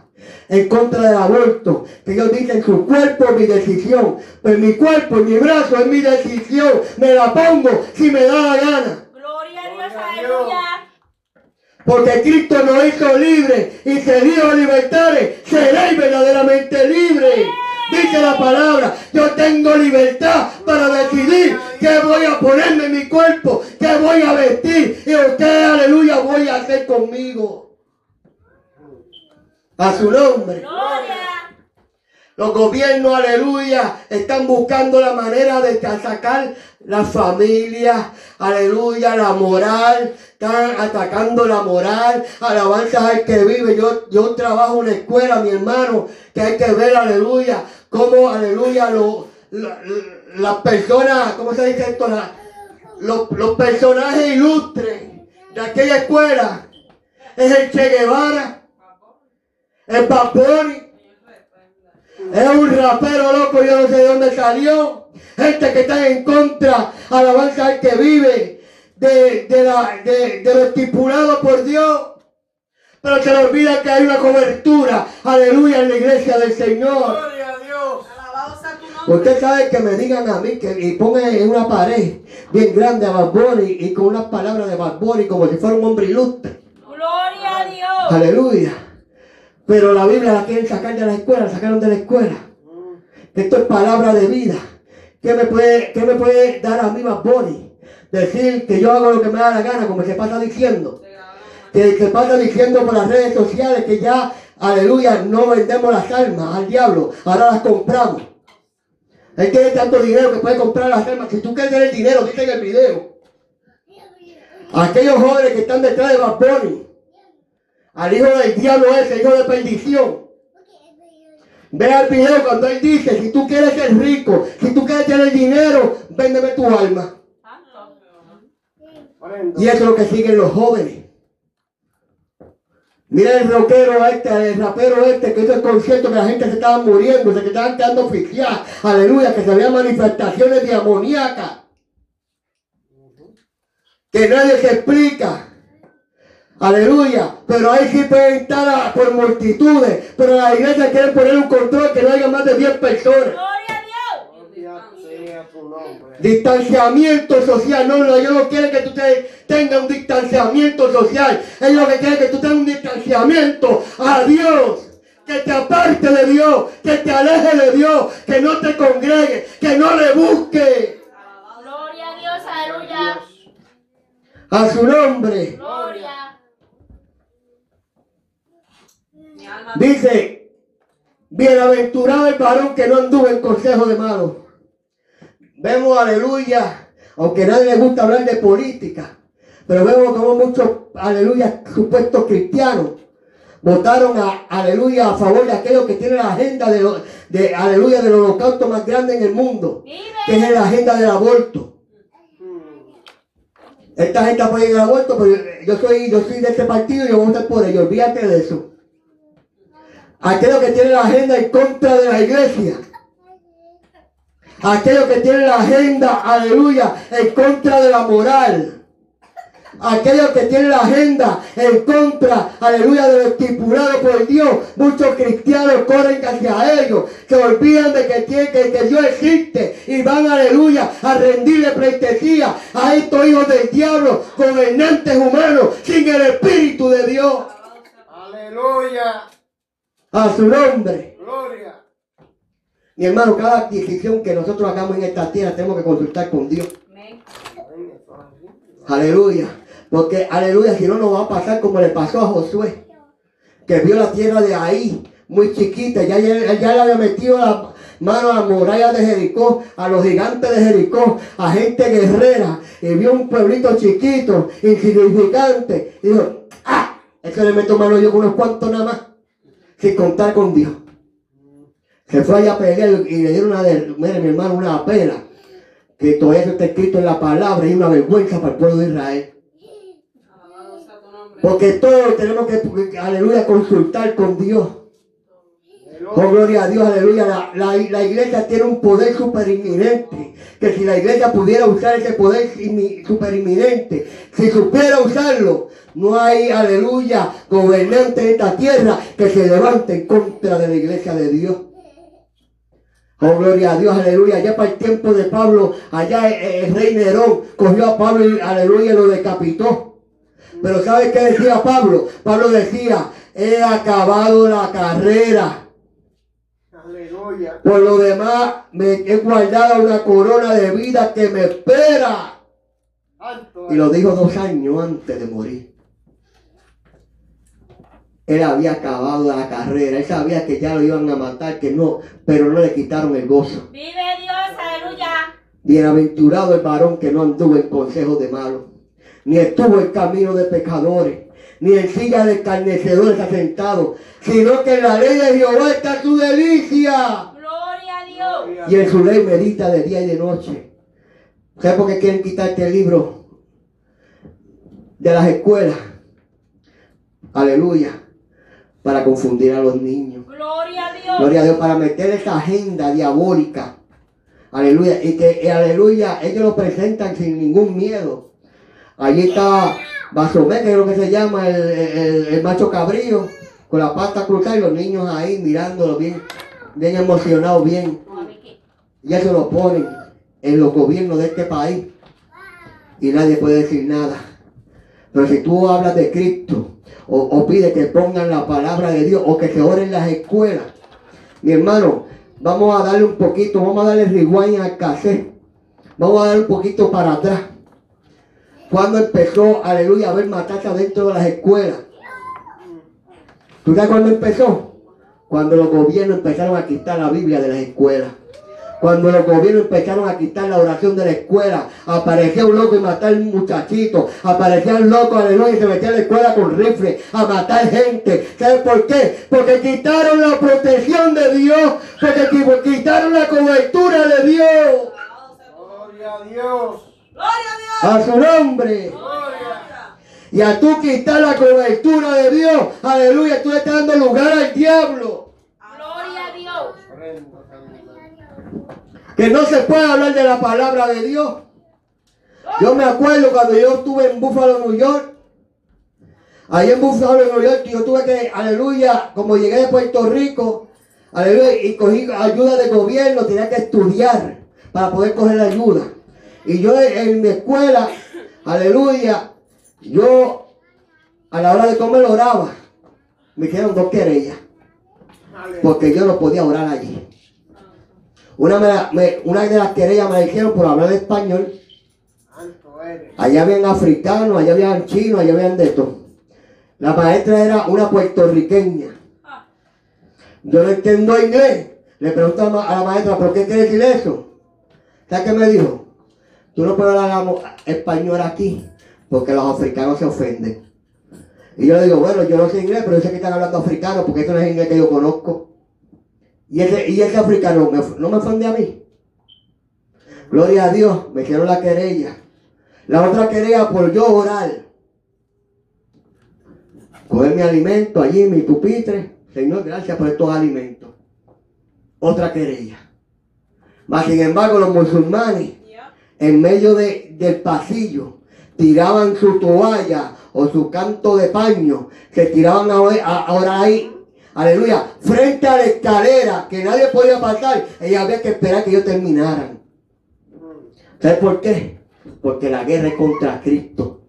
en contra del aborto, que ellos dicen su cuerpo es mi decisión. Pues mi cuerpo y mi brazo es mi decisión. Me la pongo si me da la gana. Gloria a Dios. Aleluya. Porque Cristo nos hizo libres y se dio libertades. Seréis verdaderamente libres. Dice la palabra, yo tengo libertad para decidir qué voy a ponerme en mi cuerpo, qué voy a vestir y usted, aleluya, voy a hacer conmigo. A su nombre. Gloria. Los gobiernos, aleluya, están buscando la manera de sacar la familia, aleluya, la moral, están atacando la moral, alabanzas al que vive. Yo, yo trabajo en una escuela, mi hermano, que hay que ver, aleluya, cómo, aleluya, lo- la- la- las personas, ¿cómo se dice esto? La- los, los personajes ilustres de aquella escuela es el Che Guevara, el Bad Bunny, es un rapero loco, yo no sé de dónde salió. Gente que está en contra, alabanza al que vive, de, de, la, de, de lo estipulado por Dios. Pero se le olvida que hay una cobertura, aleluya, en la iglesia del Señor. Gloria a Dios. Usted sabe que me digan a mí que y pongan en una pared bien grande a Bad Bunny y con unas palabras de Bad Bunny como si fuera un hombre ilustre. Gloria a Dios. Aleluya. Pero la Biblia la quieren sacar de la escuela, la sacaron de la escuela. Esto es palabra de vida. ¿Qué me puede, qué me puede dar a mí más Bunny? Decir que yo hago lo que me da la gana, como se pasa diciendo. Que se pasa diciendo por las redes sociales que ya, aleluya, no vendemos las almas al diablo, ahora las compramos. Él tiene tanto dinero que puede comprar las almas. Si tú quieres tener dinero, dice en el video. Aquellos jóvenes que están detrás de Bad Bunny, al hijo del diablo ese, hijo de perdición. Ve al video cuando él dice, si tú quieres ser rico, si tú quieres tener dinero, véndeme tu alma. Y eso es lo que siguen los jóvenes. Mira el rockero este, el rapero este, que hizo el concierto que la gente se estaba muriendo, se estaban quedando oficial. Aleluya, que se veían manifestaciones demoníacas. Que nadie se explica. Aleluya. Pero ahí sí pueden estar por multitudes. Pero la iglesia quiere poner un control que no haya más de 10 personas. Gloria a Dios. Distanciamiento social. No, no, ellos no quieren que tú te- tengas un distanciamiento social. Ellos lo que quieren es que tú tengas un distanciamiento a Dios. Que te aparte de Dios, que te aleje de Dios, que no te congregue, que no le busque Gloria a Dios. Aleluya. a su nombre. Gloria. Mi alma Dice, bienaventurado el varón que no anduvo en consejo de malos. Vemos, aleluya, aunque a nadie le gusta hablar de política, pero vemos como muchos, aleluya, supuestos cristianos votaron a, aleluya, a favor de aquellos que tienen la agenda de, de aleluya, del holocausto más grande en el mundo, que es la agenda del aborto. Esta gente apoya el aborto, pero yo soy, yo soy de este partido y yo voy a votar por ellos, olvídate de eso. Aquellos que tienen la agenda en contra de la iglesia. Aquellos que tienen la agenda, aleluya, en contra de la moral. Aquellos que tienen la agenda en contra, aleluya, de lo estipulado por Dios. Muchos cristianos corren hacia ellos. Se olvidan de que, tiene, que, que Dios existe. Y van, aleluya, a rendirle pleitesía a estos hijos del diablo, gobernantes humanos, sin el Espíritu de Dios. Aleluya. A su nombre. Gloria. Mi hermano, cada adquisición que nosotros hagamos en esta tierra tenemos que consultar con Dios. Aleluya. Porque, aleluya, si no nos va a pasar como le pasó a Josué, que vio la tierra de ahí, muy chiquita, ya, ya, ya le había metido la mano a la muralla de Jericó, a los gigantes de Jericó, a gente guerrera, y vio un pueblito chiquito, insignificante, y dijo, ah, eso le meto mano yo con unos cuantos nada más, sin contar con Dios. Se fue allá a pelear y le dieron una, de, mire mi hermano, una pela, que todo eso está escrito en la palabra y una vergüenza para el pueblo de Israel. Porque todos tenemos que, aleluya, consultar con Dios. Oh, gloria a Dios, aleluya. La, la- la iglesia tiene un poder superinminente. Que si la iglesia pudiera usar ese poder inmi- superinminente, si supiera usarlo, no hay, aleluya, gobernante de esta tierra que se levante en contra de la iglesia de Dios. Oh, gloria a Dios, aleluya. Ya para el tiempo de Pablo, allá eh, el rey Nerón cogió a Pablo y, aleluya, lo decapitó. Pero ¿sabe qué decía Pablo? Pablo decía, he acabado la carrera. Aleluya. Por lo demás, me he guardado una corona de vida que me espera. Alto. Y lo dijo dos años antes de morir. Él había acabado la carrera. Él sabía que ya lo iban a matar, que no, pero no le quitaron el gozo. Vive Dios, aleluya. Bienaventurado el varón que no anduvo en consejos de malos, ni estuvo en camino de pecadores, ni en silla de escarnecedores asentado, sino que en la ley de Jehová está su delicia. Y en su ley medita de día y de noche. ¿Sabes por qué quieren quitarte el libro de las escuelas? Aleluya. Para confundir a los niños. Gloria a Dios. Gloria a Dios, para meter esa agenda diabólica. Aleluya. Y que, aleluya, ellos lo presentan sin ningún miedo. Allí está Basomé, que es lo que se llama el, el- el macho cabrío, con la pata cruzada y los niños ahí mirándolo bien, bien emocionados, bien. Y eso lo ponen en los gobiernos de este país. Y nadie puede decir nada. Pero si tú hablas de Cristo, o, o pide que pongan la palabra de Dios, o que se oren las escuelas, mi hermano, vamos a darle un poquito, vamos a darle rewind al cassette. Vamos a dar un poquito para atrás. Cuando empezó, aleluya, a haber matanza dentro de las escuelas. ¿Tú sabes cuándo empezó? Cuando los gobiernos empezaron a quitar la Biblia de las escuelas. Cuando los gobiernos empezaron a quitar la oración de la escuela, aparecía un loco y matar un muchachito, aparecía un loco, aleluya, y se metía a la escuela con rifle a matar gente. ¿Sabes por qué? Porque quitaron la protección de Dios, porque qui- quitaron la cobertura de Dios. Gloria a Dios. A su nombre. Gloria. Y a tú quitar la cobertura de Dios, aleluya, tú le estás dando lugar al diablo. Gloria a Dios. Que no se puede hablar de la palabra de Dios. Yo me acuerdo cuando yo estuve en Buffalo, New York. Ahí en Buffalo, New York, yo tuve que, aleluya, como llegué de Puerto Rico, aleluya, y cogí ayuda de gobierno, tenía que estudiar para poder coger la ayuda. Y yo en mi escuela, aleluya, yo a la hora de comer oraba. Me hicieron dos querellas, porque yo no podía orar allí. Una, me la- me- una de las querellas me la hicieron por hablar español. Allá habían africanos, allá habían chinos, allá habían de todo. La maestra era una puertorriqueña. Yo no entiendo inglés. Le pregunto a la ma- a la maestra, ¿por qué quiere decir eso? ¿Sabes qué me dijo? Tú no puedes hablar español aquí porque los africanos se ofenden. Y yo le digo, bueno, yo no sé inglés, pero yo sé que están hablando africano porque eso no es inglés que yo conozco. Y ese, y ese africano me- no me ofende a mí. Gloria a Dios, me hicieron la querella. La otra querella por yo orar. Coger mi alimento allí mi pupitre. Señor, gracias por estos alimentos. Otra querella. Mas sin embargo, los musulmanes, en medio de- del pasillo, tiraban su toalla o su canto de paño, se tiraban a, a- a orar ahí. Aleluya. Frente a la escalera, que nadie podía pasar. Y había que esperar que ellos terminaran. ¿Sabes por qué? Porque la guerra es contra Cristo.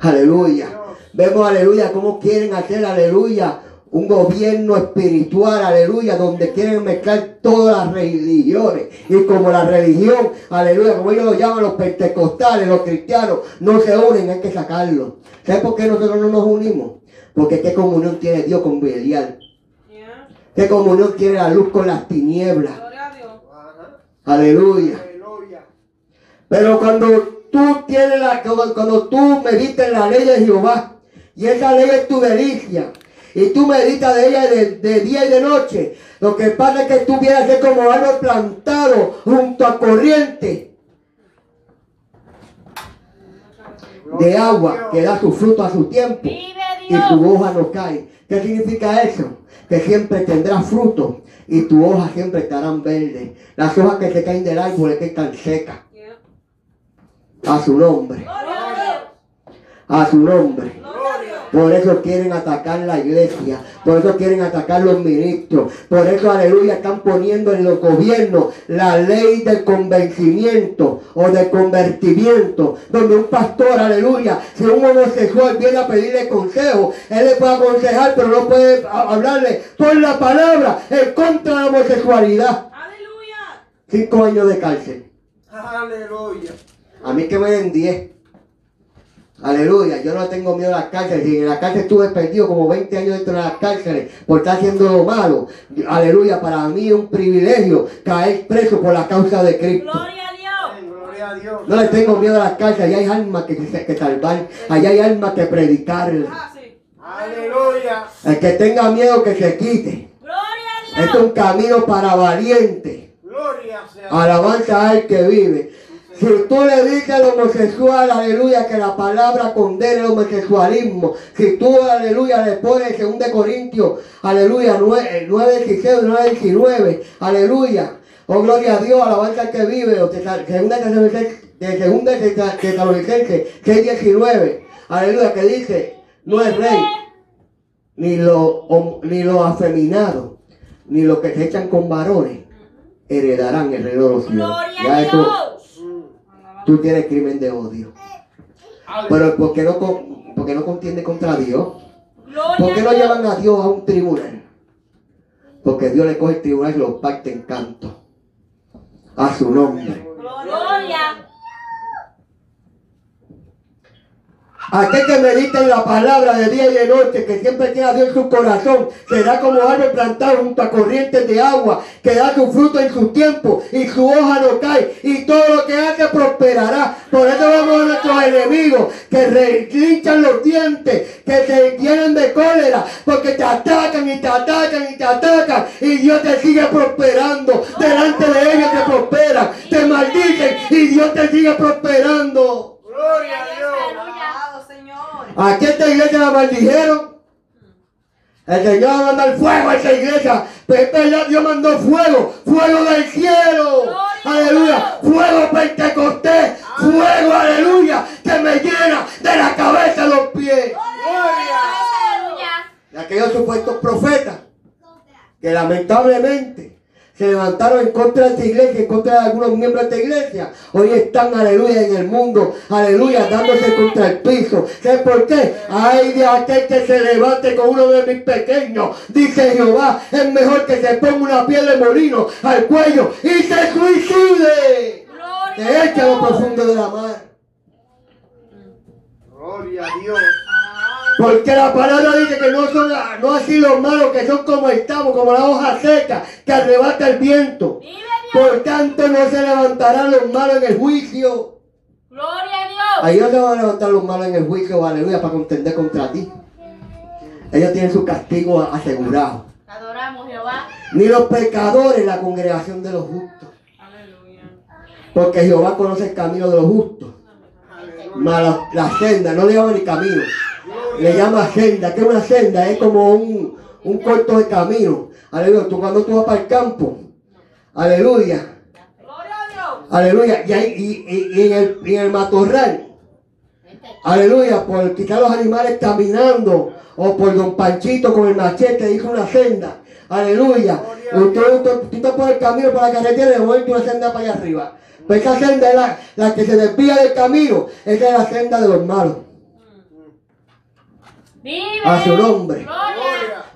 Aleluya. Vemos, aleluya, cómo quieren hacer, aleluya, un gobierno espiritual, aleluya, donde quieren mezclar todas las religiones. Y como la religión, aleluya, como ellos lo llaman los pentecostales, los cristianos, no se unen, hay que sacarlo. ¿Sabes por qué nosotros no nos unimos? Porque qué comunión tiene Dios con Belial. ¿Qué comunión tiene la luz con las tinieblas? Aleluya. Aleluya. Pero cuando tú tienes la, cuando, cuando tú meditas en la ley de Jehová, y esa ley es tu delicia, y tú meditas de ella de, de día y de noche, lo que pasa es que tú vienes a ser como árbol plantado junto a corriente de agua que da su fruto a su tiempo Vive y tu hoja no cae. ¿Qué significa eso? Que siempre tendrás fruto y tu hoja siempre estarán verdes. Las hojas que se caen del árbol es que están secas. A su nombre. A su nombre. Por eso quieren atacar la iglesia. Por eso quieren atacar los ministros. Por eso, aleluya, están poniendo en los gobiernos la ley del convencimiento o del convertimiento. Donde un pastor, aleluya, si un homosexual viene a pedirle consejo, él le puede aconsejar, pero no puede hablarle por la palabra en contra de la homosexualidad. Aleluya. Cinco años de cárcel. Aleluya. A mí que me den 10. Aleluya, yo no tengo miedo a las cárceles. Si en la cárcel estuve perdido como 20 años dentro de las cárceles por estar haciendo lo malo. Aleluya, para mí es un privilegio caer preso por la causa de Cristo. Gloria a Dios. Gloria a Dios. No le tengo miedo a las cárceles, allá hay almas que, que, que salvar, allá hay almas que predicar. Ah, sí. Aleluya. El que tenga miedo que se quite. Gloria a Este es Dios. un camino para valientes. Gloria sea. Alabanza al que vive. Si tú le dices al homosexual, aleluya, que la palabra condena el homosexualismo. Si tú, aleluya, le pones en 2 Corintios, aleluya, 9, 9 16, 9, 19, aleluya. Oh, gloria a Dios, alabanza al que vive. O Tesa- segunda de segunda 6, 19, aleluya, que dice, no es rey, ni lo, ni lo afeminado, ni los que se echan con varones, heredarán el reino de los cielos. Gloria Ya a eso. Tú tienes crimen de odio. Pero ¿por qué no, por qué no contiende contra Dios? ¿Por qué no llevan a Dios a un tribunal? Porque Dios le coge el tribunal y los parte en canto. A su nombre. Gloria. Aquel que medita en la palabra de día y de noche, que siempre tiene a Dios en su corazón, será como árbol plantado junto a corrientes de agua, que da su fruto en su tiempo y su hoja no cae, y todo lo que hace prosperará. Por eso vemos a nuestros enemigos que relinchan los dientes, que se llenan de cólera, porque te atacan y te atacan y te atacan, y Dios te sigue prosperando. Delante de ellos te prosperan, te maldicen y Dios te sigue prosperando. Gloria a Dios. Aquí esta iglesia la maldijeron. El Señor va a mandar fuego a esa iglesia. Pero es verdad, Dios mandó fuego. Fuego del cielo. Gloria Aleluya. Fuego pentecostés. Fuego, aleluya. Que me llena de la cabeza a los pies. Aleluya. De aquellos supuestos profetas. Que lamentablemente se levantaron en contra de esta iglesia, en contra de algunos miembros de esta iglesia. Hoy están, aleluya, en el mundo, aleluya, dándose contra el piso. ¿Sabes por qué? Ay de aquel que se levante con uno de mis pequeños, dice Jehová, es mejor que se ponga una piel de molino al cuello y se suicide. Gloria Que a lo profundo de la mar. Gloria a Dios. Porque la palabra dice que no son no así los malos que son como estamos, como la hoja seca que arrebata el viento. Por tanto no se levantarán los malos en el juicio. Gloria a Dios. Ahí no te van a levantar los malos en el juicio, aleluya, para contender contra ti. Ellos tienen su castigo asegurado. Adoramos, Jehová. Ni los pecadores la congregación de los justos. Aleluya. Porque Jehová conoce el camino de los justos. Mas la, la senda, no le llama ni camino. Le llama senda. que es una senda? Es como un, un corto de camino. Aleluya. Tú cuando tú vas para el campo. Aleluya. Aleluya. Y, ahí- y- y- y en, el, en el matorral. Aleluya. Por quitar los animales caminando. O por don Panchito con el machete hizo una senda. Aleluya. Usted, tú, pones el camino para la carretera y momento una senda para allá arriba. Pues esa senda es la, la que se desvía del camino. Esa es la senda de los malos. A su nombre.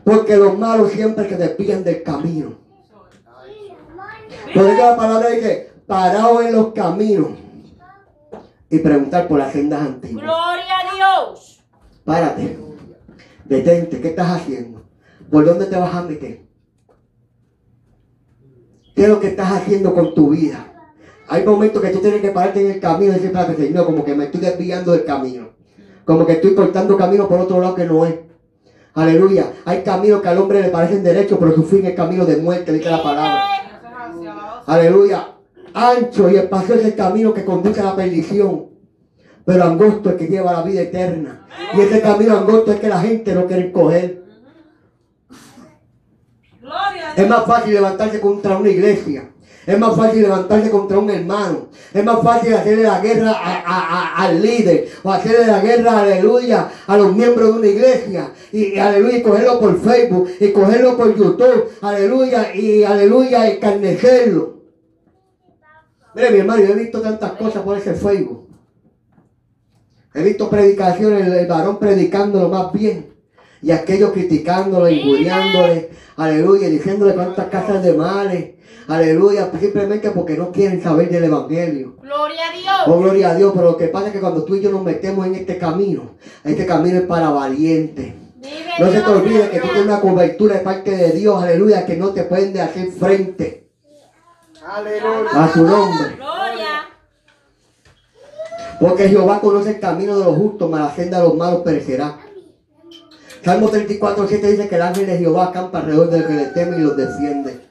Porque los malos siempre se desvían del camino. Por eso la palabra dice, parado en los caminos. Y preguntar por las sendas antiguas. Gloria a Dios. Párate. Detente. ¿Qué estás haciendo? ¿Por dónde te vas a meter? ¿Qué es lo que estás haciendo con tu vida? Hay momentos que tú tienes que pararte en el camino y decir, "Espérate, Señor, como que me estoy desviando del camino. Como que estoy cortando camino por otro lado que no es. Aleluya. Hay caminos que al hombre le parecen derechos, pero su fin es camino de muerte, dice la palabra. Aleluya. Ancho y espacioso es el camino que conduce a la perdición. Pero angosto es que lleva a la vida eterna. Y ese camino angosto es que la gente no quiere coger. Es más fácil levantarse contra una iglesia. Es más fácil levantarse contra un hermano. Es más fácil hacerle la guerra a- a- a- al líder. O hacerle la guerra, aleluya, a los miembros de una iglesia. Y, aleluya, y cogerlo por Facebook. Y cogerlo por YouTube. Aleluya. Y aleluya, escarnecerlo. Mire, mi hermano, yo he visto tantas cosas por ese Facebook. He visto predicaciones, el, varón predicándolo más bien. Y aquellos criticándolo, injuriándole, aleluya, diciéndole cuántas casas de males, aleluya, simplemente porque no quieren saber del evangelio. Gloria a Oh, Dios. gloria a Dios, pero lo que pasa es que cuando tú y yo nos metemos en este camino, este camino es para valientes. No se te olvide que tú tienes una cobertura de parte de Dios, aleluya, que no te pueden de hacer frente Aleluya. a su nombre. Gloria. Porque Jehová conoce el camino de los justos, mas la senda de los malos perecerá. Salmo 34, 7 dice que el ángel de Jehová acampa alrededor del que le teme y los defiende.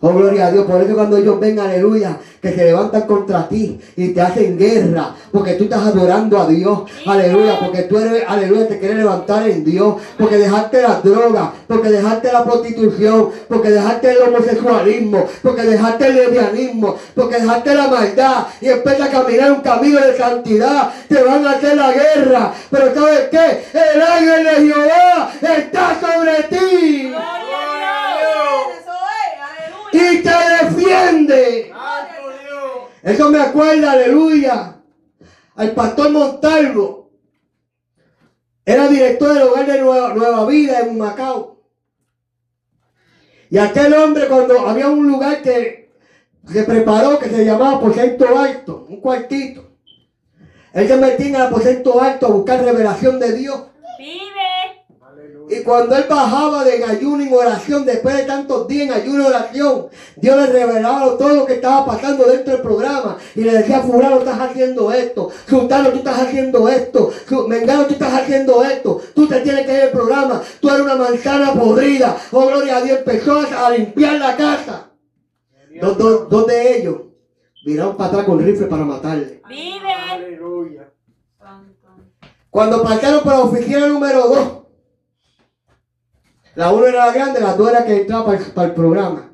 Oh, gloria a Dios. Por eso cuando ellos ven, aleluya, que se levantan contra ti y te hacen guerra, porque tú estás adorando a Dios, aleluya, porque tú eres, aleluya, te quieres levantar en Dios, porque dejaste las drogas, porque dejaste la prostitución, porque dejaste el homosexualismo, porque dejaste el lesbianismo, porque dejaste la maldad y empiezas a caminar un camino de santidad, te van a hacer la guerra. Pero ¿sabes qué? El ángel de Jehová está sobre ti Gloria a Dios. Eso es, aleluya. Y te defiende. Eso me acuerda, aleluya, al pastor Montalvo. Era director del hogar de Nueva, Nueva Vida en Macao. Y aquel hombre cuando había un lugar que se preparó que se llamaba aposento alto, un cuartito. Él se metía en el aposento alto a buscar revelación de Dios. Vive. Y cuando él bajaba de ayuno en oración, después de tantos días en ayuno y oración, Dios le revelaba todo lo que estaba pasando dentro del programa. Y le decía, fulano, estás haciendo esto. Sultano, tú estás haciendo esto. Mengano, tú estás haciendo esto. Tú te tienes que ir al programa. Tú eres una manzana podrida. Oh, gloria a Dios. Empezó a limpiar la casa. Dos, dos- dos de ellos viraron para atrás con rifle para matarle. Vive. Aleluya. Cuando pasaron por la oficina número 2, la una era la grande, la dos era que entraba para el, para el programa.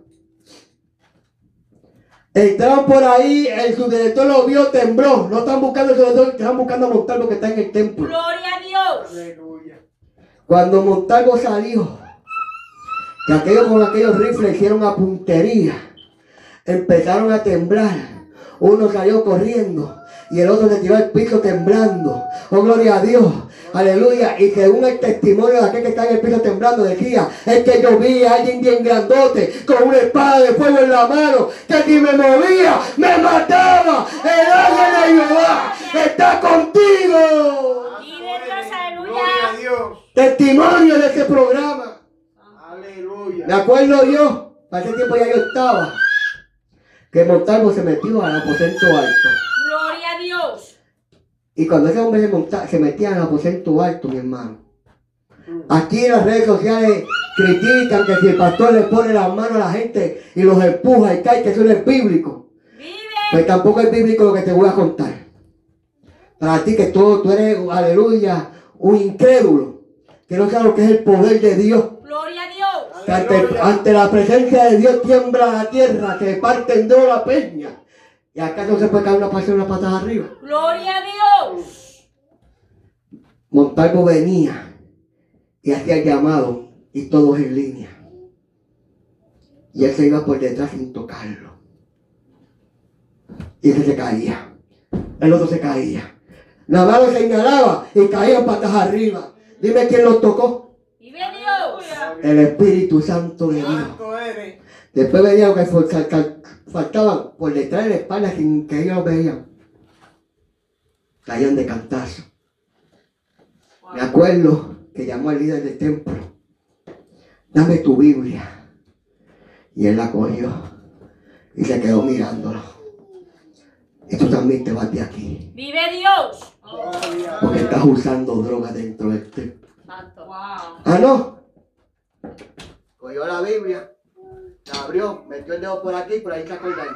Entraron por ahí, el subdirector lo vio, tembló. No están buscando el subdirector, están buscando a Montalvo que está en el templo. Gloria a Dios. Aleluya. Cuando Montalvo salió, que aquellos con aquellos rifles hicieron a puntería, empezaron a temblar. Uno salió corriendo y el otro se tiró al piso temblando. Oh, gloria a Dios. Aleluya. Y según el testimonio de aquel que está en el piso temblando, decía, es que yo vi a alguien bien grandote con una espada de fuego en la mano, que si me movía, me mataba. El ángel de Jehová está contigo. Gloria a aleluya. Dios. Testimonio de ese programa. Aleluya. Me acuerdo yo, para ese tiempo ya yo estaba, que Montalvo se metió al aposento alto. Gloria a Dios. Y cuando ese hombre se, monta, se metía en el aposento alto, mi hermano. Aquí en las redes sociales critican que si el pastor le pone las manos a la gente y los empuja y cae, que eso no es bíblico. Pues tampoco es bíblico lo que te voy a contar. Para ti que todo, tú eres, aleluya, un incrédulo. Que no sabes lo que es el poder de Dios. Gloria a Dios. Que ante, ante la presencia de Dios tiembla la tierra, se parte en dos la peña. ¿Y acaso se puede caer una pasión una patada arriba? Gloria a Dios. Montalvo venía y hacía el llamado y todos en línea. Y él se iba por detrás sin tocarlo. Y ese se caía. El otro se caía. La mano se inhalaba y caían patas arriba. Dime quién los tocó. Vive Dios. El Espíritu Santo de Dios. Después venía que fue- faltaban por detrás de la espalda sin que ellos veían. Caían de cantazo. Me acuerdo que llamó al líder del templo. Dame tu Biblia. Y él la cogió y se quedó mirándolo. Y tú también te vas de aquí. Vive Dios. Porque estás usando droga dentro del templo. Santo. Ah, no. Cogió la Biblia, la abrió, metió el dedo por aquí, por ahí sacó el gancho.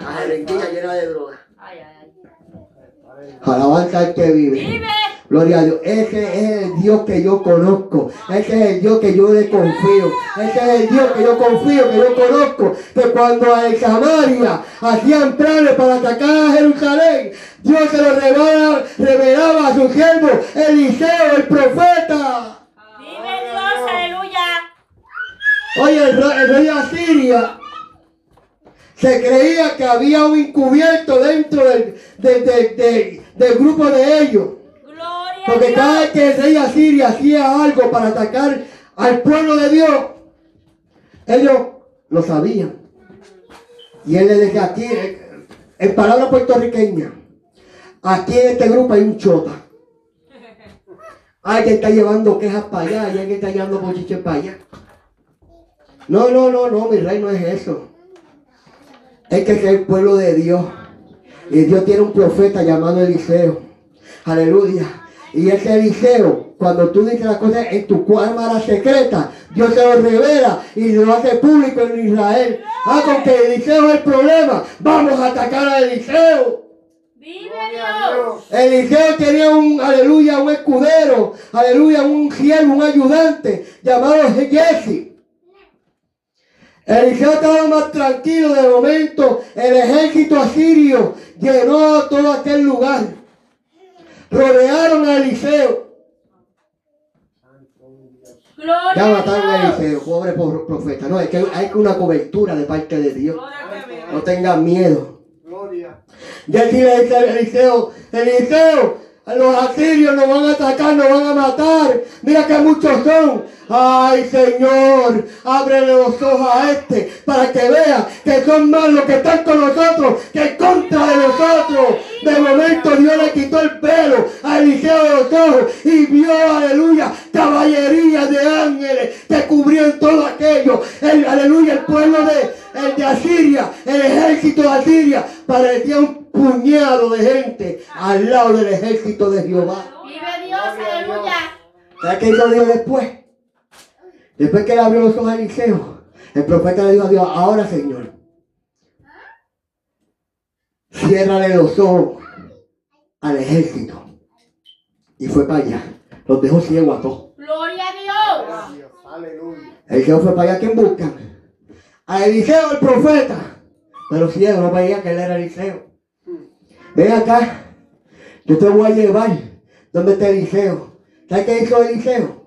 La jeringuilla llena de droga. Ay, ay, ay. Alabanza al que vive. Vive. Gloria a Dios. Ese es el Dios que yo conozco. Ese es el Dios que yo le confío. Ese es el Dios que yo confío, que yo conozco. Que cuando a Samaria hacían planes para atacar a Jerusalén, Dios se lo revelaba, revelaba a su siervo Eliseo, el profeta. Vive Dios. Aleluya. Oye, el, re- el rey de Asiria se creía que había un encubierto dentro del, del- del- del- grupo de ellos. Gloria Porque cada vez que el rey de Asiria hacía algo para atacar al pueblo de Dios, ellos lo sabían. Y él le decía aquí, en- en palabras puertorriqueñas, aquí en este grupo hay un chota. Alguien está llevando quejas para allá y alguien está llevando bochiches para allá. No, no, no, no, mi rey no es eso. Es que es el pueblo de Dios. Y Dios tiene un profeta llamado Eliseo. Aleluya. Y ese Eliseo, cuando tú dices las cosas en tu cámara secreta, Dios se lo revela y lo hace público en Israel. Ah, con que Eliseo es el problema. Vamos a atacar a Eliseo. Dios. Dios. Eliseo tenía un, aleluya, un escudero, aleluya, un siervo, un ayudante llamado Jesse. Eliseo estaba más tranquilo de momento. El ejército asirio llenó todo aquel lugar. Rodearon a Eliseo. Gloria Ya mataron a. Eliseo, pobre pro- profeta. No, es que hay que una cobertura de parte de Dios. No tengan miedo. Gloria. Ya dice a Eliseo, Eliseo, a los asirios nos van a atacar, nos van a matar. Mira que muchos son. Ay Señor, ábrele los ojos a este para que vea que son más los que están con nosotros que contra de nosotros. De momento Dios le quitó el pelo a Eliseo de los ojos y vio, aleluya, caballería de ángeles que cubrían todo aquello. El, aleluya, el pueblo de, el de Asiria, el ejército de Asiria, parecía un puñado de gente al lado del ejército de Jehová. Vive Dios. Aleluya. ¿Sabes qué hizo Dios después? Después que le abrió los ojos a Eliseo, el profeta le dijo a Dios, ahora Señor, ciérrale los ojos al ejército. Y fue para allá. Los dejó ciegos a todos. Gloria a Dios. Aleluya. Eliseo fue para allá. ¿Quién buscan? A Eliseo el profeta. Pero ciego, no veía que él era Eliseo. Ven acá. Yo te voy a llevar. ¿Dónde está Eliseo? ¿Sabes qué hizo Eliseo?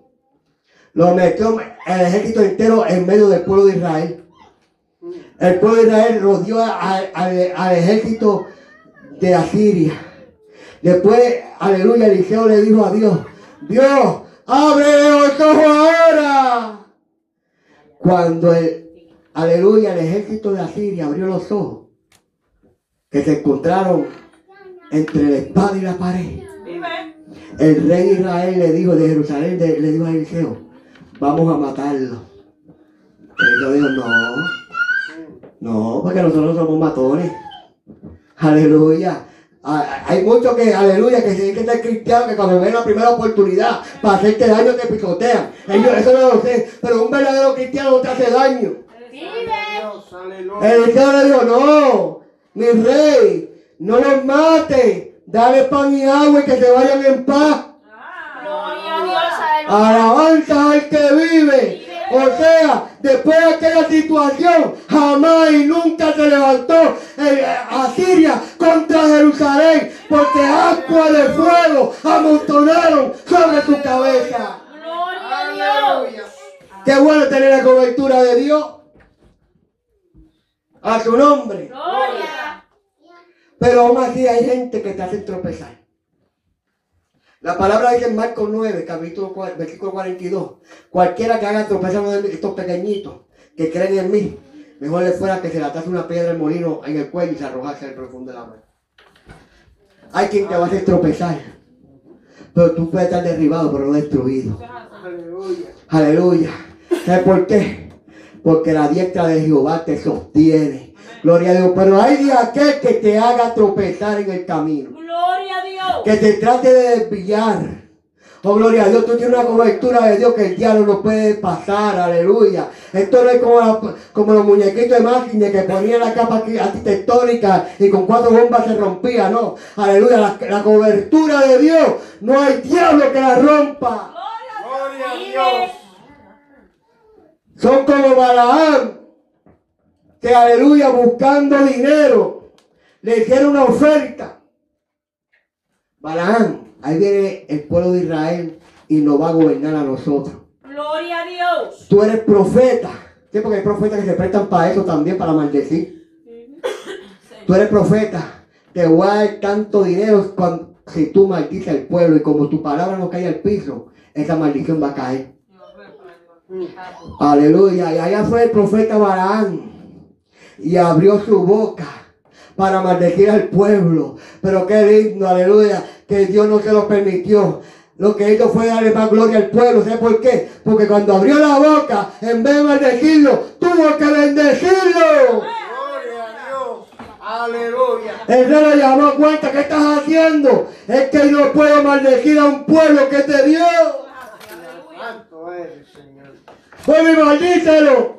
Lo metió el ejército entero en medio del pueblo de Israel. El pueblo de Israel rodeó al, ejército de Asiria. Después, aleluya, Eliseo le dijo a Dios, Dios, abre los ojos ahora. Cuando el, aleluya, el ejército de Asiria abrió los ojos, que se encontraron entre la espada y la pared. El rey de Israel le dijo de Jerusalén, le dijo a Eliseo, vamos a matarlo. Eliseo dijo, no, no, porque nosotros somos matones. Aleluya. Ah, Hay muchos que, aleluya, que dicen que ser cristianos, que cuando ven la primera oportunidad para hacerte daño te pisotean. Ellos, eso no lo sé, pero un verdadero cristiano no te hace daño. El cristiano le dijo, no, mi rey, no los mate, dale pan y agua y que se vayan en paz. Gloria a Dios, aleluya. Alabanza al que vive. O sea, después de aquella situación, jamás y nunca se levantó eh, Asiria contra Jerusalén, porque agua de fuego amontonaron sobre su cabeza. Gloria a Dios. Aleluya. Qué bueno tener la cobertura de Dios. A su nombre. Gloria. Pero aún así hay gente que te hace tropezar. La palabra dice en Marcos 9, capítulo 4, versículo 42. Cualquiera que haga tropezar a de estos pequeñitos que creen en mí, mejor le fuera que se le atase una piedra del molino en el cuello y se arrojase al profundo de la mar. Hay quien te va a hacer tropezar. Pero tú puedes estar derribado, pero no destruido. Aleluya. Aleluya. ¿Sabes por qué? Porque la diestra de Jehová te sostiene. Gloria a Dios. Pero hay de aquel que te haga tropezar en el camino. Gloria. Que te trate de desviar. Oh, gloria a Dios, tú tienes una cobertura de Dios que el diablo no puede pasar, aleluya. Esto no es como, la- como los muñequitos de máquina que ponían la capa arquitectónica y con cuatro bombas se rompía, no. Aleluya, la, la cobertura de Dios, no hay diablo que la rompa. Gloria a Dios. Son como Balaam, que aleluya, buscando dinero, le hicieron una oferta. Balaam, ahí viene el pueblo de Israel y nos va a gobernar a nosotros. Gloria a Dios. Tú eres profeta. Sí, porque hay profetas que se prestan para eso también, para maldecir. Tú eres profeta. Te voy a dar tanto dinero cuando, si tú maldices al pueblo y como tu palabra no cae al piso, esa maldición va a caer. Aleluya. Y allá fue el profeta Balaam y abrió su boca para maldecir al pueblo. Pero qué digno, aleluya, que Dios no se lo permitió. Lo que hizo fue darle más gloria al pueblo. ¿Sabes por qué? Porque cuando abrió la boca, en vez de maldecirlo, tuvo que bendecirlo. Gloria a Dios. Aleluya. El rey le llamó cuenta, ¿qué estás haciendo? Es que no puedo maldecir a un pueblo que te dio. Santo eres, Señor. Pues maldícelo.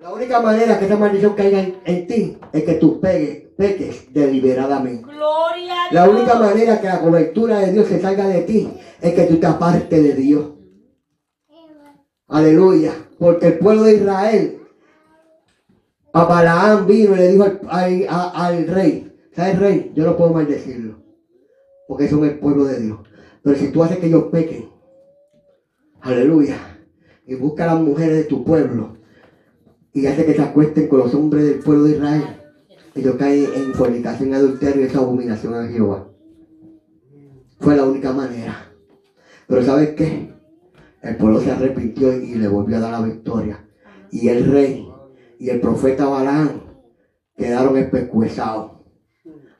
La única manera que esa maldición caiga en, en ti es que tú pegues, peques deliberadamente. Gloria a Dios. La única manera que la cobertura de Dios se salga de ti es que tú te apartes de Dios. Aleluya. Porque el pueblo de Israel, a Balaam vino y le dijo al, al- al rey, ¿sabes rey? Yo no puedo maldecirlo. Porque son el pueblo de Dios. Pero si tú haces que ellos pequen, aleluya, y busca a las mujeres de tu pueblo y hace que se acuesten con los hombres del pueblo de Israel, ellos caen en fornicación, adulterio y esa abominación a Jehová. Fue la única manera. Pero ¿sabes qué? El pueblo se arrepintió y le volvió a dar la victoria. Y el rey y el profeta Balaam quedaron especuezados.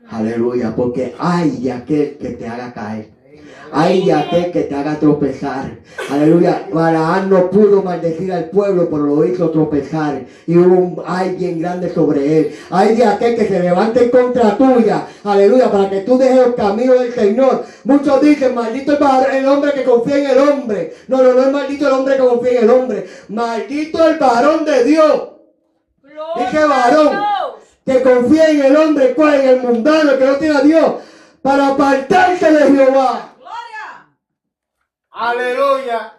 Aleluya, porque hay aquel que te haga caer. Hay de aquel que te haga tropezar. Aleluya. Balaam no pudo maldecir al pueblo, pero lo hizo tropezar. Y hubo un alguien grande sobre él. Hay de aquel que se levante contra tuya. Aleluya. Para que tú dejes el camino del Señor. Muchos dicen, maldito el, hombre que confía en el hombre. No, no, no es maldito el hombre que confía en el hombre. Maldito el varón de Dios. Dije varón. Que confía en el hombre, ¿cuál? En el mundano, que no tiene a Dios. Para apartarse de Jehová. Aleluya.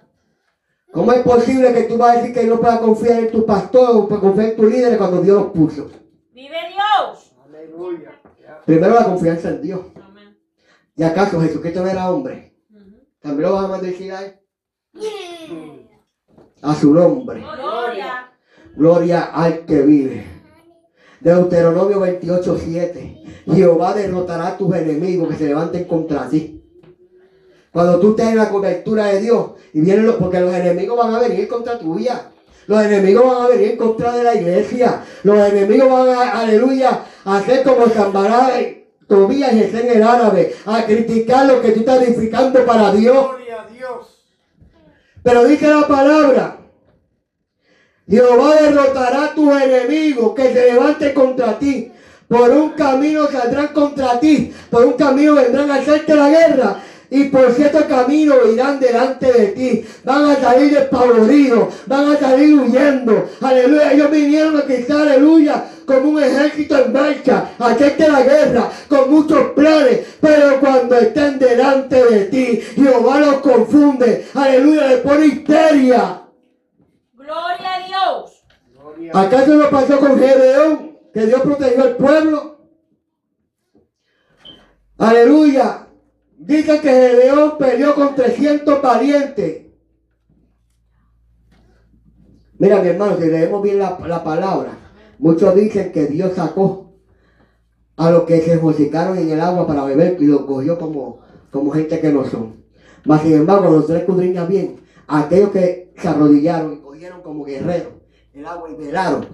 ¿Cómo es posible que tú vas a decir que no puedas confiar en tu pastor o puedas confiar en tu líder cuando Dios los puso? Vive Dios. Aleluya. Primero la confianza en Dios. ¿Y acaso Jesucristo no era hombre? ¿También lo vas a maldecir a él? A su nombre. Gloria. Gloria al que vive. Deuteronomio 28, 7. Jehová derrotará a tus enemigos que se levanten contra ti. Cuando tú estés en la cobertura de Dios y vienen los, porque los enemigos van a venir contra tuya. Los enemigos van a venir contra de la iglesia. Los enemigos van a, aleluya, a hacer como Zambará, Tobías y en el árabe, a criticar lo que tú estás edificando para Dios. Pero dice la palabra, Jehová derrotará a tus enemigos que se levante contra ti. Por un camino saldrán contra ti, por un camino vendrán a hacerte la guerra. Y por cierto camino irán delante de ti. Van a salir despavoridos. Van a salir huyendo. Aleluya. Ellos vinieron a quitar, aleluya, como un ejército en marcha. A hacerte la guerra con muchos planes. Pero cuando estén delante de ti, Jehová los confunde. Aleluya. Le pone histeria. Gloria a Dios. ¿Acaso no pasó con Gedeón? Que Dios protegió al pueblo. Aleluya. Dice que Gedeón peleó con 300 valientes. Mira, mi hermano, si leemos bien la, la palabra, muchos dicen que Dios sacó a los que se josicaron en el agua para beber y los cogió como, como gente que no son. Mas, sin embargo, los tres escudriñas bien, aquellos que se arrodillaron y cogieron como guerreros el agua y velaron,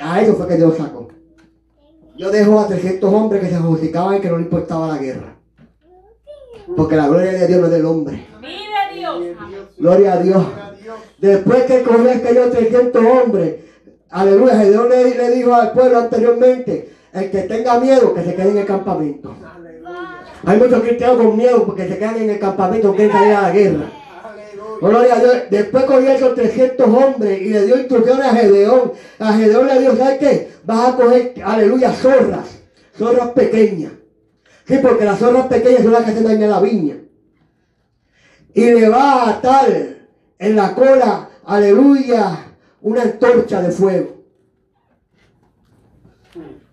a ellos fue que Dios sacó. Dios dejó a 300 hombres que se josicaban y que no les importaba la guerra. Porque la gloria de Dios no es del hombre. Gloria a Dios. Después que cogió aquellos 300 hombres, aleluya, Dios le, le dijo al pueblo anteriormente, el que tenga miedo, que se quede en el campamento. Aleluya. Hay muchos cristianos con miedo porque se quedan en el campamento, quieren salir a la guerra. Gloria a Dios. Después cogió esos 300 hombres y le dio instrucciones a Gedeón. A Gedeón le dijo, ¿sabes qué? Vas a coger, aleluya, zorras. Zorras pequeñas. Sí, porque las zorras pequeñas son las que hacen daño a la viña. Y le va a atar en la cola, aleluya, una antorcha de fuego.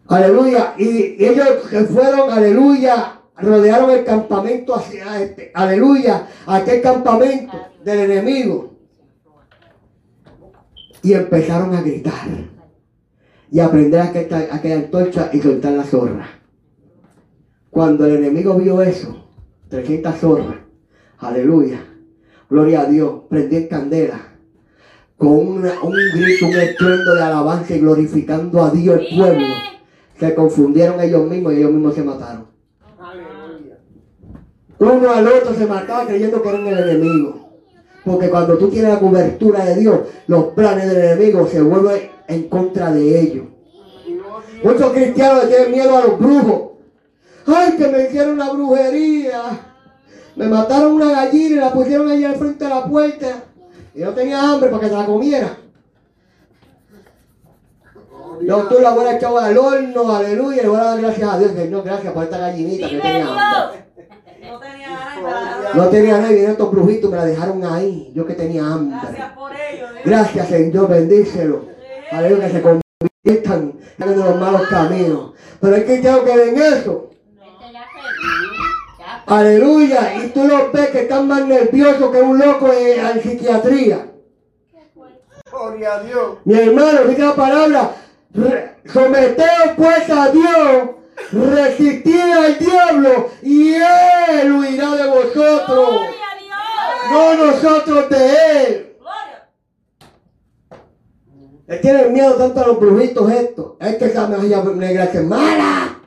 Aleluya. Y, ellos se fueron, aleluya, rodearon el campamento hacia este, aleluya, aquel campamento del enemigo. Y empezaron a gritar. Y a prender aquella, aquella antorcha y soltar la zorra. Cuando el enemigo vio eso, 300 zorras, aleluya, gloria a Dios, prendió en candela. Con una- un grito, un estruendo de alabanza y glorificando a Dios el pueblo. Se confundieron ellos mismos y ellos mismos se mataron. Aleluya. Uno al otro se mataba creyendo que eran el enemigo. Porque cuando tú tienes la cobertura de Dios, los planes del enemigo se vuelven en contra de ellos. Muchos cristianos le tienen miedo a los brujos. Ay, que me hicieron una brujería. Me mataron una gallina y la pusieron allí al frente de la puerta. Y no tenía hambre para que se la comiera. No, tú la hubiera echado al horno, aleluya, y le voy a dar gracias a Dios, Señor, gracias por esta gallinita que tenía hambre. No tenía ganas. No tenía nada y vinieron estos brujitos, me la dejaron ahí. Yo que tenía hambre. Gracias por ello. Gracias, Señor, bendícelo. Aleluya, que se conviertan en los malos caminos. Pero hay cristianos que ven eso. Este ya se- ya. Aleluya. Y tú los ves que están más nerviosos que un loco en, en psiquiatría. Gloria a Dios. Mi hermano, dice la palabra. Someteos pues a Dios. Resistid al diablo. Y él huirá de vosotros. Gloria a Dios. No nosotros de él. Gloria. Le tienen miedo tanto a los brujitos estos. Es que esa magia negra es mala.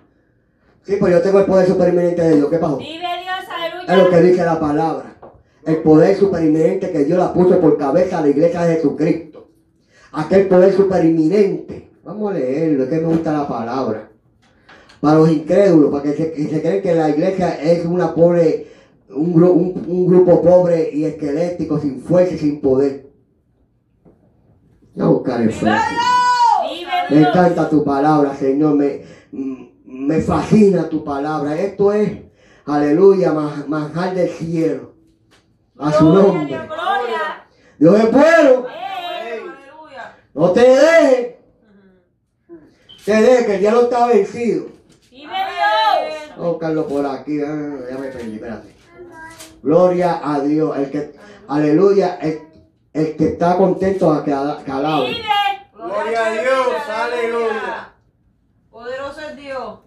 Sí, pues yo tengo el poder superinminente de Dios. ¿Qué pasó? Vive Dios. Es lo que Aleluya. dice la palabra. El poder superinminente que Dios la puso por cabeza a la iglesia de Jesucristo. Aquel poder superinminente. Vamos a leerlo, es que me gusta la palabra. Para los incrédulos, para que se, que se creen que la iglesia es una pobre, un, un- un grupo pobre y esquelético, sin fuerza y sin poder. Voy a buscar el Me encanta tu palabra, Señor. Me, me fascina tu palabra. Esto es, aleluya, ma- manjar del cielo. A su nombre. Dios. Gloria. Dios es bueno. No te dejes. Te dejes que el diablo está vencido. Vive Dios. Vamos a buscarlo por aquí. ah, Ya me perdí, espérate. Gloria a Dios. El que, aleluya. El, el que está contento a que, que alabe. Vive. Gloria a Dios, aleluya. Poderoso es Dios.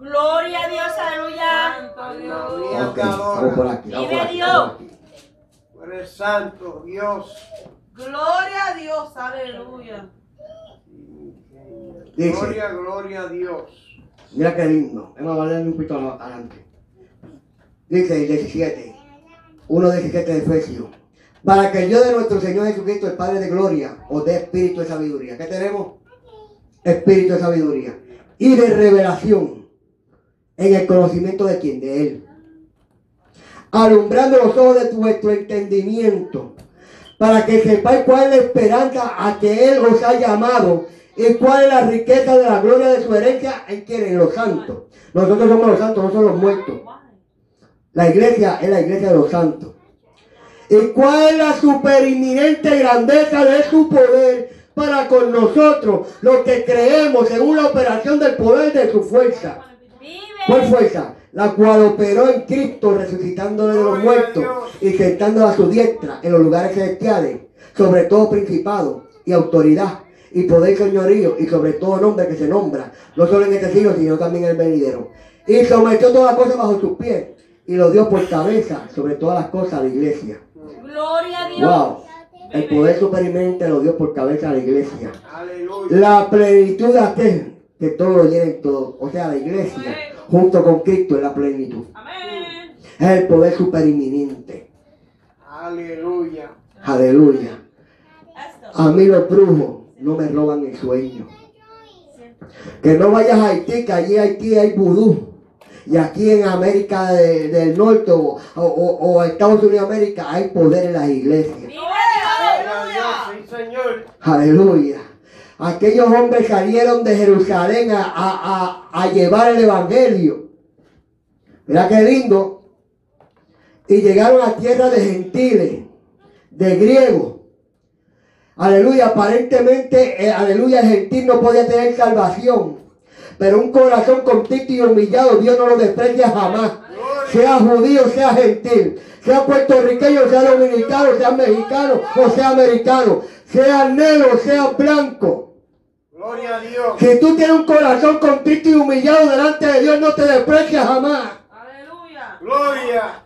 Gloria a Dios. Aleluya. Santo Dios. Gloria Ok, te vamos por aquí. Vamos por Vive aquí. Dios. por eres santo, Dios. Gloria a Dios. Aleluya. Dice. Gloria, gloria a Dios. Mira qué lindo. Vamos a darle un poquito adelante. Dice el 17. 1.17 de Efesios. Para que el Dios de nuestro Señor Jesucristo, el Padre de gloria, os dé espíritu de sabiduría. ¿Qué tenemos? Espíritu de sabiduría. y de revelación en el conocimiento de quién, de Él. Alumbrando los ojos de vuestro entendimiento, para que sepáis cuál es la esperanza a que Él os ha llamado y cuál es la riqueza de la gloria de su herencia en quien, en los santos. Nosotros somos los santos, no somos los muertos. La iglesia es la iglesia de los santos. ¿Y cuál es la superinminente grandeza de su poder para con nosotros, los que creemos según la operación del poder de su fuerza? ¿Cuál fuerza? La cual operó en Cristo, resucitándole de los muertos y sentándolo a su diestra en los lugares celestiales, sobre todo principado y autoridad y poder señorío y sobre todo nombre que se nombra, no solo en este siglo, sino también en el venidero. Y sometió todas las cosas bajo sus pies y lo dio por cabeza sobre todas las cosas a la iglesia. Gloria a Dios. Wow. El poder superimente lo dio por cabeza a la iglesia. Aleluya. La plenitud de aquel que todo lo llena en todo. O sea, la iglesia, junto con Cristo, es la plenitud. Amén. Es el poder superinminente. Aleluya. Aleluya. A mí los brujos no me roban el sueño. Que no vayas a Haití, que allí en Haití hay vudú. Y aquí en América de- del Norte o, o, Estados Unidos de América hay poder en las iglesias. Vive Dios. Gloria a Dios. Sí, Señor. Aleluya. Aquellos hombres salieron de Jerusalén a, a- a- llevar el Evangelio. Mira qué lindo. Y llegaron a tierra de gentiles, de griegos. Aleluya. Aparentemente, eh, aleluya, el gentil no podía tener salvación. Pero un corazón contrito y humillado, Dios no lo desprecia jamás. Sea judío, sea gentil, sea puertorriqueño, sea dominicano, sea mexicano o sea americano, sea negro, sea blanco. Gloria a Dios. Si tú tienes un corazón contrito y humillado delante de Dios, no te desprecia jamás. Aleluya. Gloria.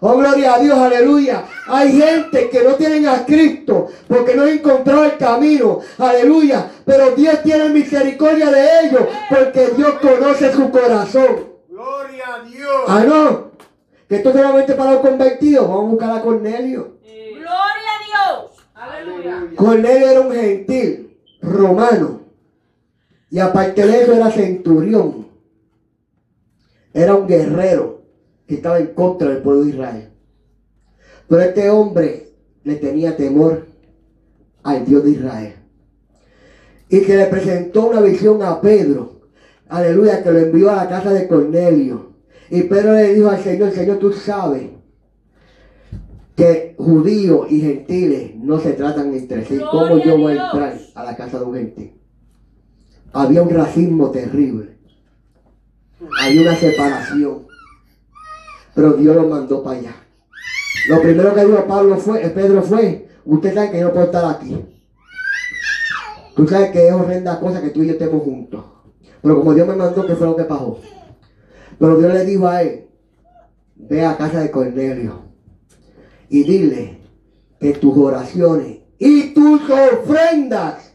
Oh, gloria a Dios, aleluya. Hay gente que no tienen a Cristo porque no han encontrado el camino, aleluya. Pero Dios tiene misericordia de ellos porque Dios conoce su corazón. Gloria a Dios. Ah, no. Que esto solamente para los convertidos. Vamos a buscar a Cornelio. Gloria a Dios. Aleluya. Cornelio era un gentil romano. Y aparte de eso era centurión. Era un guerrero que estaba en contra del pueblo de Israel. Pero este hombre le tenía temor al Dios de Israel. Y que le presentó una visión a Pedro. Aleluya, que lo envió a la casa de Cornelio. Y Pedro le dijo al Señor, Señor, tú sabes que judíos y gentiles no se tratan entre sí. ¿Cómo yo voy a entrar a la casa de un gentil? Había un racismo terrible. Había una separación. Pero Dios lo mandó para allá. Lo primero que dijo Pablo fue, eh, Pedro fue, usted sabe que yo no puedo estar aquí. Tú sabes que es horrenda cosa que tú y yo estemos juntos. Pero como Dios me mandó, ¿qué fue lo que pasó? Pero Dios le dijo a él, ve a casa de Cornelio y dile que tus oraciones y tus ofrendas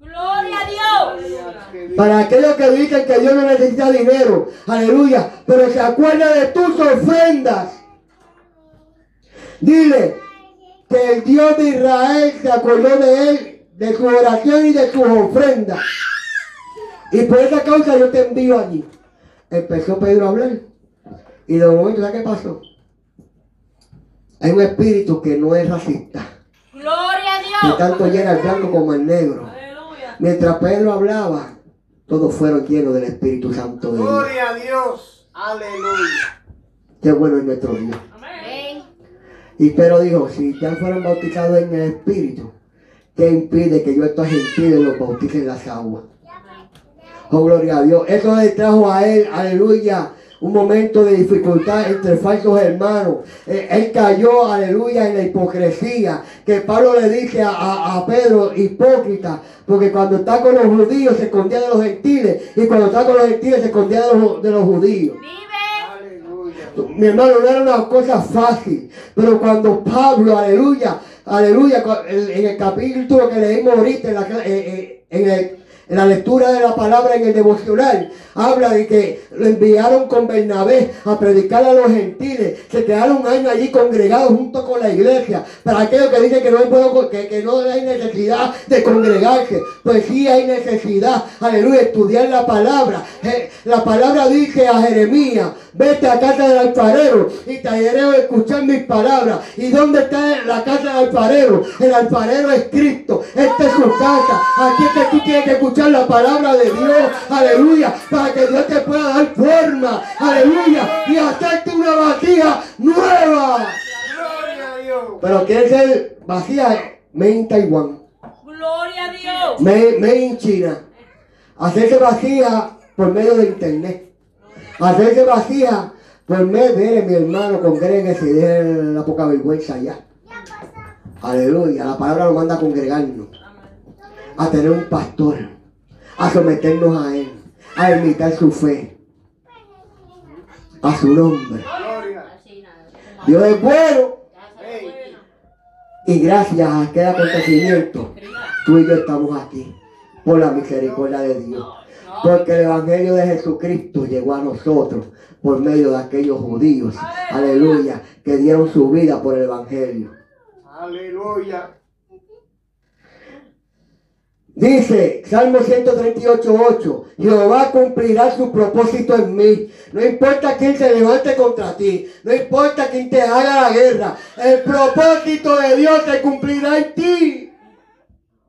Gloria a Dios. para aquellos que dicen que Dios no necesita dinero, aleluya, pero se acuerda de tus ofrendas. Dile que el Dios de Israel se acordó de él, de su oración y de sus ofrendas. Y por esa causa yo te envío allí. Empezó Pedro a hablar. Y de momento, ¿sabes qué pasó? Hay un espíritu que no es racista, Gloria a que Dios. tanto llena el blanco como el negro. Aleluya. Mientras Pedro hablaba, todos fueron llenos del Espíritu Santo de Dios. Gloria a Dios. Aleluya. Qué bueno es nuestro Dios. Amén. Y Pedro dijo, si ya fueron bautizados en el Espíritu, ¿qué impide que yo estos gentiles los bautice en las aguas? Oh, gloria a Dios. Eso le trajo a él, aleluya, un momento de dificultad entre falsos hermanos. Eh, él cayó, aleluya, en la hipocresía. Que Pablo le dice a, a- a Pedro, hipócrita, porque cuando está con los judíos se escondía de los gentiles, y cuando está con los gentiles se escondía de los, de los judíos. Vive. Aleluya. Mi hermano, no era una cosa fácil. Pero cuando Pablo, aleluya, aleluya, en el capítulo que leímos ahorita, en, la eh, eh, en el, En la lectura de la palabra en el devocional habla de que lo enviaron con Bernabé a predicar a los gentiles. Se quedaron un año allí congregados junto con la iglesia. Para aquellos que dicen que no hay, que, que no hay necesidad de congregarse, pues sí hay necesidad, aleluya, estudiar la palabra. La palabra dice a Jeremías, vete a casa del alfarero y te haré escuchar mis palabras. ¿Y dónde está la casa del alfarero? El alfarero es Cristo. Esta es su casa. Aquí es que tú tienes que escuchar la palabra de Dios. Aleluya. Para que Dios te pueda dar forma. Aleluya. Y hacerte una vacía nueva. Gloria a Dios. Pero quiere ser vacía made in Taiwán. Gloria a Dios. Made, made in China. Hacerse vacía por medio de internet. Hacerse vacía por medio de mi hermano, congréguese y deje la poca vergüenza ya. Aleluya. La palabra nos manda a congregarnos. A tener un pastor. A someternos a él. A imitar su fe. A su nombre. Dios es bueno. Y gracias a aquel acontecimiento, tú y yo estamos aquí. Por la misericordia de Dios. Porque el Evangelio de Jesucristo llegó a nosotros por medio de aquellos judíos. Aleluya. Que dieron su vida por el Evangelio. Aleluya. Dice Salmo 138, 8, Jehová cumplirá su propósito en mí. No importa quién se levante contra ti, no importa quién te haga la guerra, el propósito de Dios se cumplirá en ti.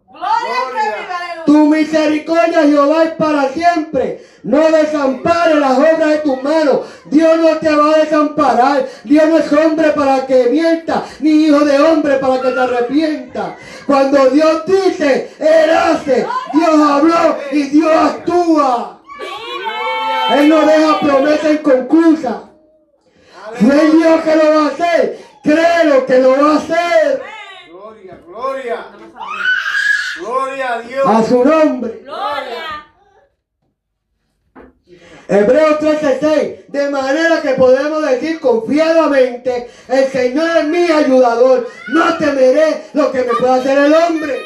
Gloria. Tu misericordia, Jehová, es para siempre. No desampares las obras de tus manos. Dios no te va a desamparar. Dios no es hombre para que mienta, ni hijo de hombre para que te arrepienta. Cuando Dios dice, Él hace. Dios habló y Dios actúa. Él no deja promesa inconclusa. Si es Dios que lo va a hacer, créelo que lo va a hacer. Gloria, gloria. Gloria a Dios. A su nombre. Gloria. Hebreos 13:6, de manera que podemos decir confiadamente, el Señor es mi ayudador, no temeré lo que me pueda hacer el hombre.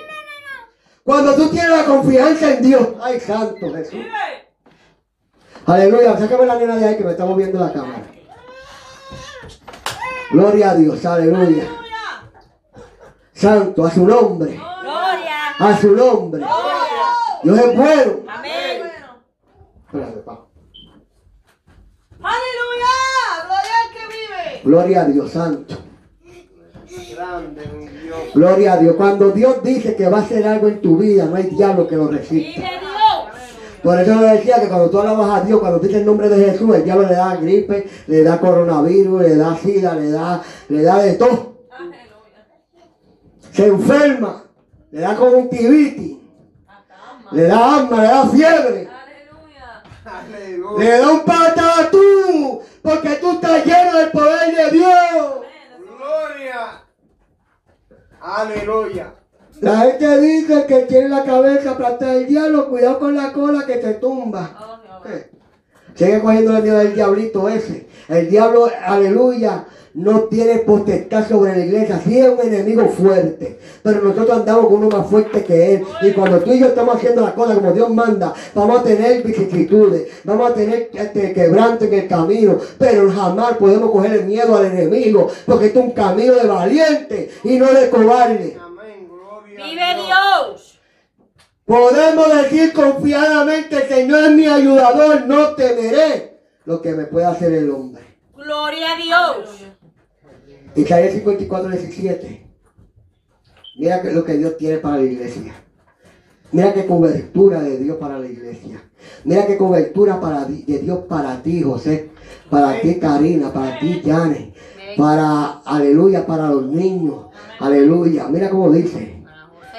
Cuando tú tienes la confianza en Dios, ay santo Jesús. Aleluya, sácame la nena de ahí que me está moviendo la cámara. Gloria a Dios, aleluya. Santo, a su nombre, Gloria. A su nombre. Dios es bueno. Amén. Espérate, pa. Aleluya. Gloria al que vive. Gloria a Dios, santo. Grande mi Dios. Gloria a Dios. Cuando Dios dice que va a hacer algo en tu vida, no hay diablo que lo resista. Por eso le decía que cuando tú alabas a Dios, cuando dices el nombre de Jesús, el diablo le da gripe, le da coronavirus, le da sida, le da, le da de todo. Se enferma, le da conjuntivitis, le da asma, le da fiebre, Aleluya. le da un patatú, porque tú estás lleno del poder de Dios. Gloria. Aleluya. La gente dice que tiene la cabeza aplastada el diablo, cuidado con la cola que te tumba. Eh, Sigue cogiendo el miedo del diablito ese. El diablo, aleluya, no tiene potestad sobre la iglesia. Sí es un enemigo fuerte, pero nosotros andamos con uno más fuerte que él. Y cuando tú y yo estamos haciendo las cosas como Dios manda, vamos a tener vicisitudes, vamos a tener este, quebranto en el camino, pero jamás podemos coger el miedo al enemigo, porque este es un camino de valiente y no de cobarde. Amén. Gloria. a Vive Dios. Podemos decir confiadamente, Señor es mi ayudador, no temeré lo que me pueda hacer el hombre. Gloria a Dios. Isaías 54, 17. Mira que lo que Dios tiene para la iglesia. Mira qué cobertura de Dios para la iglesia. Mira qué cobertura para, de Dios para ti, José. Para ti, Karina. Para ti, Janet. Para, aleluya, para los niños. Aleluya. Mira cómo dice.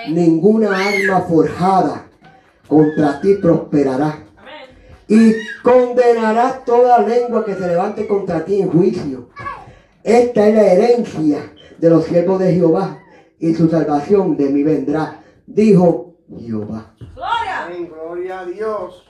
Ninguna arma forjada contra ti prosperará. Y condenarás toda lengua que se levante contra ti en juicio. Esta es la herencia de los siervos de Jehová y su salvación de mí vendrá, dijo Jehová. Amén. Gloria a Dios.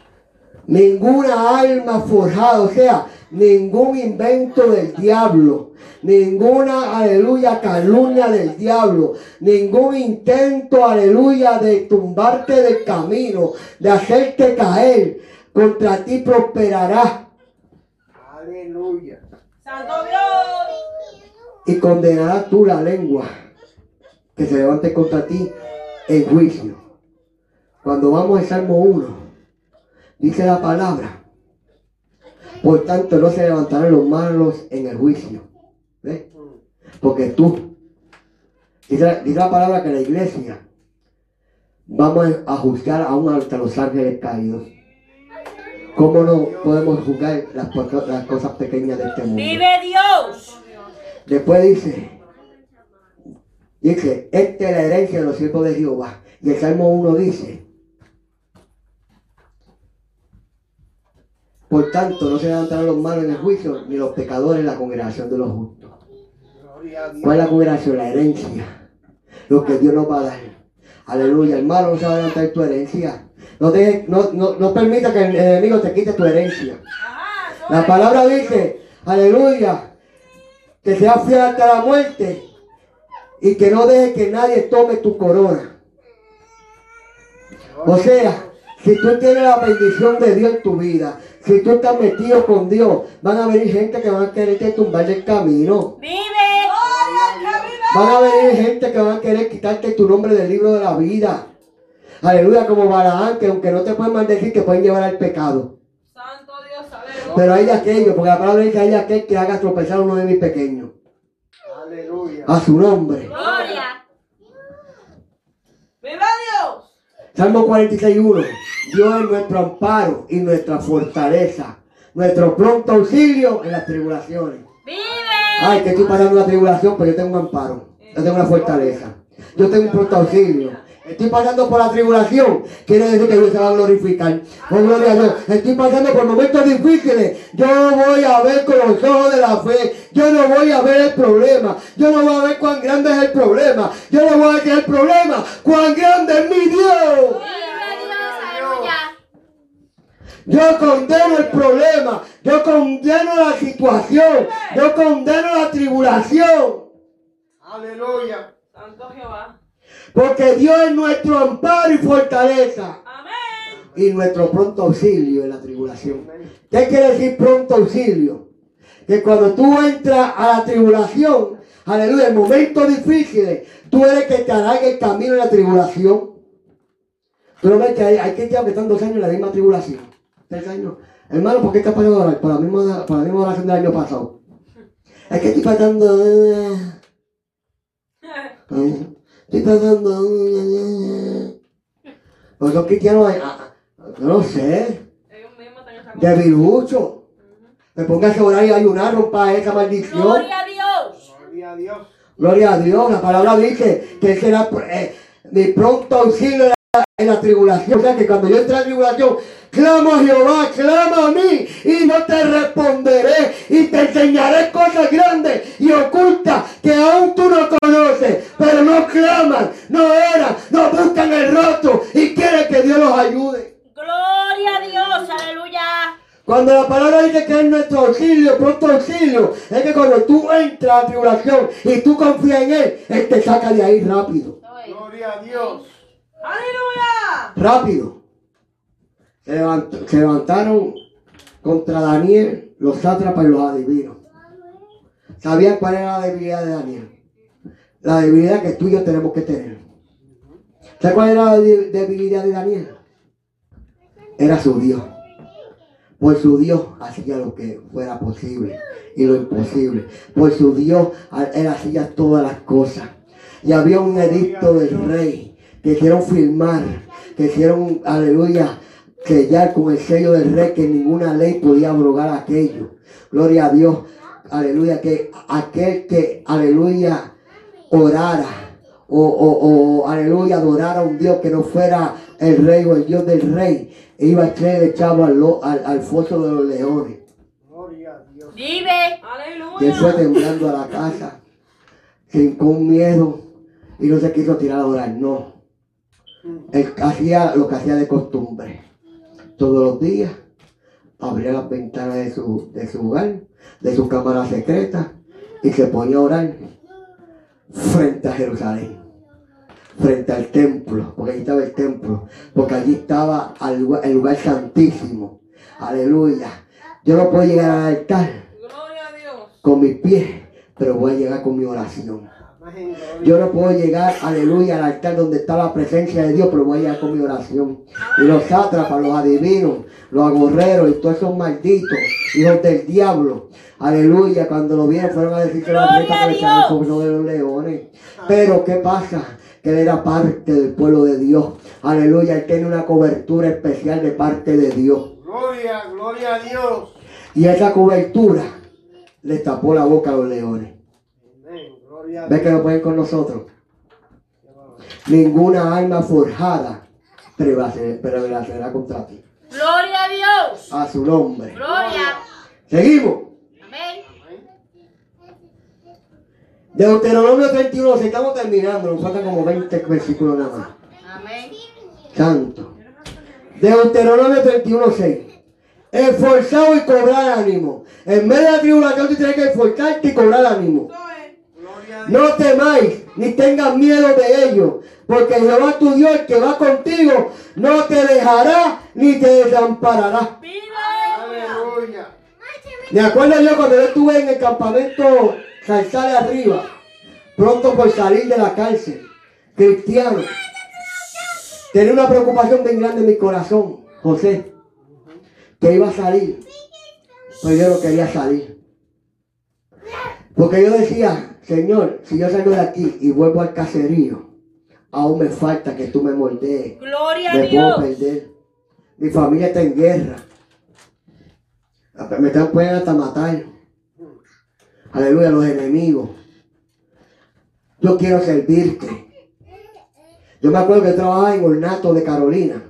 Ninguna alma forjada, o sea, ningún invento del diablo, ninguna, aleluya, calumnia del diablo, ningún intento, aleluya, de tumbarte del camino, de hacerte caer, contra ti prosperará Aleluya. Santo Dios. Y condenarás tú la lengua que se levante contra ti en juicio. Cuando vamos al Salmo 1, dice la palabra, por tanto no se levantarán los malos en el juicio. ¿Ves? Porque tú, dice, la palabra que la iglesia, vamos a juzgar aún hasta los ángeles caídos. ¿Cómo no podemos juzgar las, las cosas pequeñas de este mundo? Vive Dios. Después dice, dice, esta es la herencia de los siervos de Jehová. Y el Salmo 1 dice, por tanto no se levantarán los malos en el juicio, ni los pecadores en la congregación de los justos. ¿Cuál es la congregación? La herencia. Lo que Dios nos va a dar. Aleluya. Hermano, no se va a levantar tu herencia. No, deje- no, no, no permita que el enemigo te quite tu herencia. La palabra dice, aleluya, que sea fiel hasta la muerte y que no deje que nadie tome tu corona. O sea, si tú tienes la bendición de Dios en tu vida, si tú estás metido con Dios, van a venir gente que van a quererte tumbar del camino. Vive. Van a venir gente que van a querer quitarte tu nombre del libro de la vida. Aleluya, como Balaán, que aunque no te pueden maldecir, te pueden llevar al pecado. Pero hay de aquello, porque la palabra dice hay de aquel que haga tropezar a uno de mis pequeños. Aleluya. A su nombre. Gloria. ¡Viva Dios! Salmo 46.1. Dios es nuestro amparo y nuestra fortaleza. Nuestro pronto auxilio en las tribulaciones. Vive. Ay, que estoy pasando una tribulación, pero yo tengo un amparo. Yo tengo una fortaleza. Yo tengo un pronto auxilio. Estoy pasando por la tribulación. Quiere decir que Dios se va a glorificar. Oh, gloria a Dios. Estoy pasando por momentos difíciles. Yo voy a ver con los ojos de la fe. Yo no voy a ver el problema. Yo no voy a ver cuán grande es el problema. Yo no voy a decir el problema. Cuán grande es mi Dios. Yo condeno el problema. Yo condeno la situación. Yo condeno la tribulación. Aleluya. Santo Jehová. Porque Dios es nuestro amparo y fortaleza. Amén. Y nuestro pronto auxilio en la tribulación. ¿Qué quiere decir pronto auxilio? Que cuando tú entras a la tribulación, aleluya, en momentos difíciles, tú eres que te hará el camino en la tribulación. Tú no ves que hay, hay cristianos que están dos años en la misma tribulación. Tres años. Hermano, ¿por qué estás pasando orar? Por la misma, por la misma oración del año pasado. Es que estoy pasando. eh, eh, Estoy pasando. Pues los cristianos, yo no sé, Ellos mismos están en esa debilucho. Me pongas a orar y ayunar, rompa esa maldición. Gloria a Dios. Gloria a Dios. Gloria a Dios. La palabra dice que será eh, mi pronto auxilio en la, en la tribulación. O sea que cuando yo entre a la tribulación, clamo a Jehová, clama a mí y no te responderé y te enseñaré cosas grandes y ocultas que aún tú no conoces. Pero no claman, no oran, no buscan el rostro y quieren que Dios los ayude. Gloria a Dios, aleluya. Cuando la palabra dice que es nuestro auxilio, pronto auxilio, es que cuando tú entras a la tribulación y tú confías en Él, Él te saca de ahí rápido. Gloria a Dios. ¡Aleluya! Rápido. Se, levant- se levantaron contra Daniel los sátrapas y los adivinos. ¿Sabían cuál era la debilidad de Daniel? La debilidad que tú y yo tenemos que tener. ¿Sabes cuál era la de- debilidad de Daniel? Era su Dios. Por su Dios hacía lo que fuera posible y lo imposible. Por su Dios él hacía todas las cosas. Y había un edicto del rey que hicieron firmar, que hicieron, aleluya, sellar con el sello del rey que ninguna ley podía abrogar aquello. Gloria a Dios. Aleluya, que aquel que, aleluya, orara o, o, o, aleluya, adorara a un Dios que no fuera el rey o el Dios del rey, iba a ser echado al, lo- al, al foso de los leones. Gloria a Dios. Vive. Y él fue ¡Aleluya! temblando a la casa, sin con miedo, y no se quiso tirar a orar, no. Él hacía lo que hacía de costumbre. Todos los días abría las ventanas de su, de su hogar, de su cámara secreta, y se ponía a orar frente a Jerusalén, frente al templo, porque allí estaba el templo, porque allí estaba el lugar, el lugar santísimo. Aleluya. Yo no puedo llegar al altar con mis pies, pero voy a llegar con mi oración. Yo no puedo llegar, aleluya, al altar donde está la presencia de Dios, pero voy a llegar con mi oración. Y los sátrapas, los adivinos, los agorreros y todos esos malditos, hijos del diablo, aleluya, cuando lo vieron fueron a decir que la Gloria meta a que Dios. sobre los leones. Pero, ¿qué pasa? Que él era parte del pueblo de Dios. Aleluya, él tiene una cobertura especial de parte de Dios. Gloria, gloria a Dios. Y esa cobertura le tapó la boca a los leones. ¿Ves que no pueden con nosotros? Ninguna arma forjada prevalecerá contra ti. Gloria a Dios. A su nombre. Gloria. Seguimos. Amén. Deuteronomio 31, si estamos terminando, nos faltan como 20 versículos nada más. Amén. Santo. Deuteronomio 31, 6. Esforzado y cobrar ánimo. En medio de la tribulación tú tienes que esforzarte y cobrar ánimo. No temáis, ni tengas miedo de ellos, porque Jehová tu Dios, el que va contigo, no te dejará ni te desamparará. Aleluya. Me acuerdo yo cuando yo estuve en el campamento Salsale arriba, pronto por salir de la cárcel, cristiano. Tenía una preocupación bien grande en mi corazón, José, que iba a salir, pero yo no quería salir. Porque yo decía, Señor, si yo salgo de aquí y vuelvo al caserío, aún me falta que tú me moldees. Gloria a Me puedo Dios. perder. Mi familia está en guerra. Me están pueden hasta matar. Aleluya, los enemigos. Yo quiero servirte. Yo me acuerdo que trabajaba en Ornato de Carolina.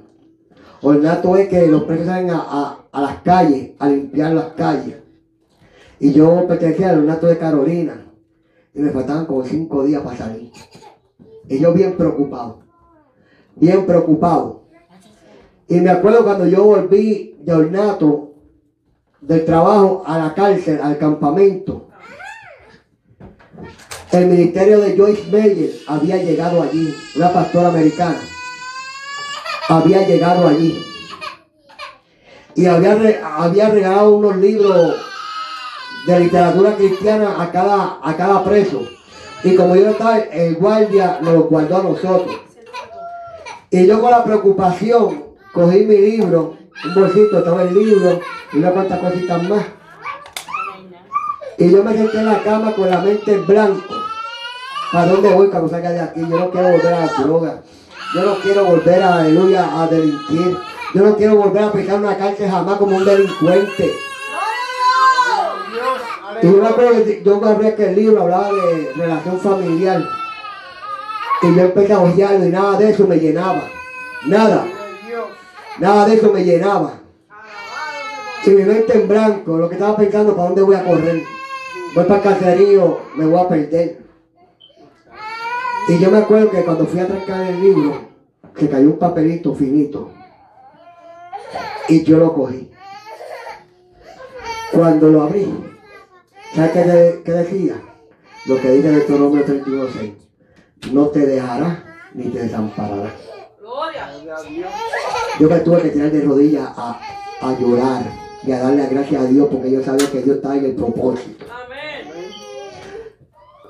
Ornato es que los presos salen a, a- a las calles, a limpiar las calles. Y yo pertenecía al Ornato de Carolina. Y me faltaban como cinco días para salir. Y yo bien preocupado. Bien preocupado. Y me acuerdo cuando yo volví de Ornato, del trabajo a la cárcel, al campamento. El ministerio de Joyce Meyer había llegado allí, una pastora americana. Había llegado allí. Y había, había regalado unos libros de literatura cristiana a cada, a cada preso. Y como yo estaba, el guardia nos guardó a nosotros. Y yo con la preocupación cogí mi libro, un bolsito, estaba el libro y unas cuantas cositas más. Y yo me senté en la cama con la mente en blanco. ¿Para dónde voy cuando salga de aquí? Yo no quiero volver a la droga. Yo no quiero volver a, aleluya, a delinquir. Yo no quiero volver a pisar una cárcel jamás como un delincuente. Y yo me acuerdo que yo abrí que el libro hablaba de relación familiar. Y yo empecé a hojearlo y nada de eso me llenaba. Nada. Nada de eso me llenaba. Y mi mente en blanco, lo que estaba pensando, ¿para dónde voy a correr? Voy para el caserío, me voy a perder. Y yo me acuerdo que cuando fui a trancar el libro, se cayó un papelito finito. Y yo lo cogí. Cuando lo abrí, ¿sabes qué, de- qué decía? Lo que dice Deuteronomio 31.6. No te dejará ni te desamparará. Gloria. Gloria a Dios. Yo me tuve que tirar de rodillas a, a llorar y a darle gracias a Dios porque yo sabía que Dios estaba en el propósito. Amén.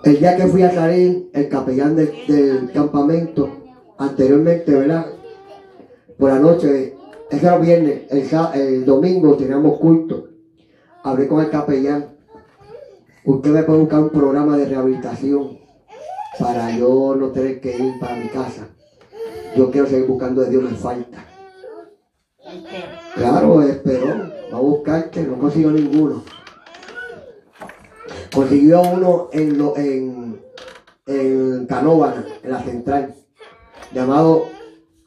El día que fui a salir, el capellán del, del campamento, anteriormente, ¿verdad? Por la noche, ese era viernes, el, el domingo teníamos culto. Hablé con el capellán. Usted me puede buscar un programa de rehabilitación para yo no tener que ir para mi casa. Yo quiero seguir buscando de Dios, me falta. Claro, esperó, va a buscarte, no consiguió ninguno. Consiguió uno en, lo, en, en Canóvana, en la central, llamado,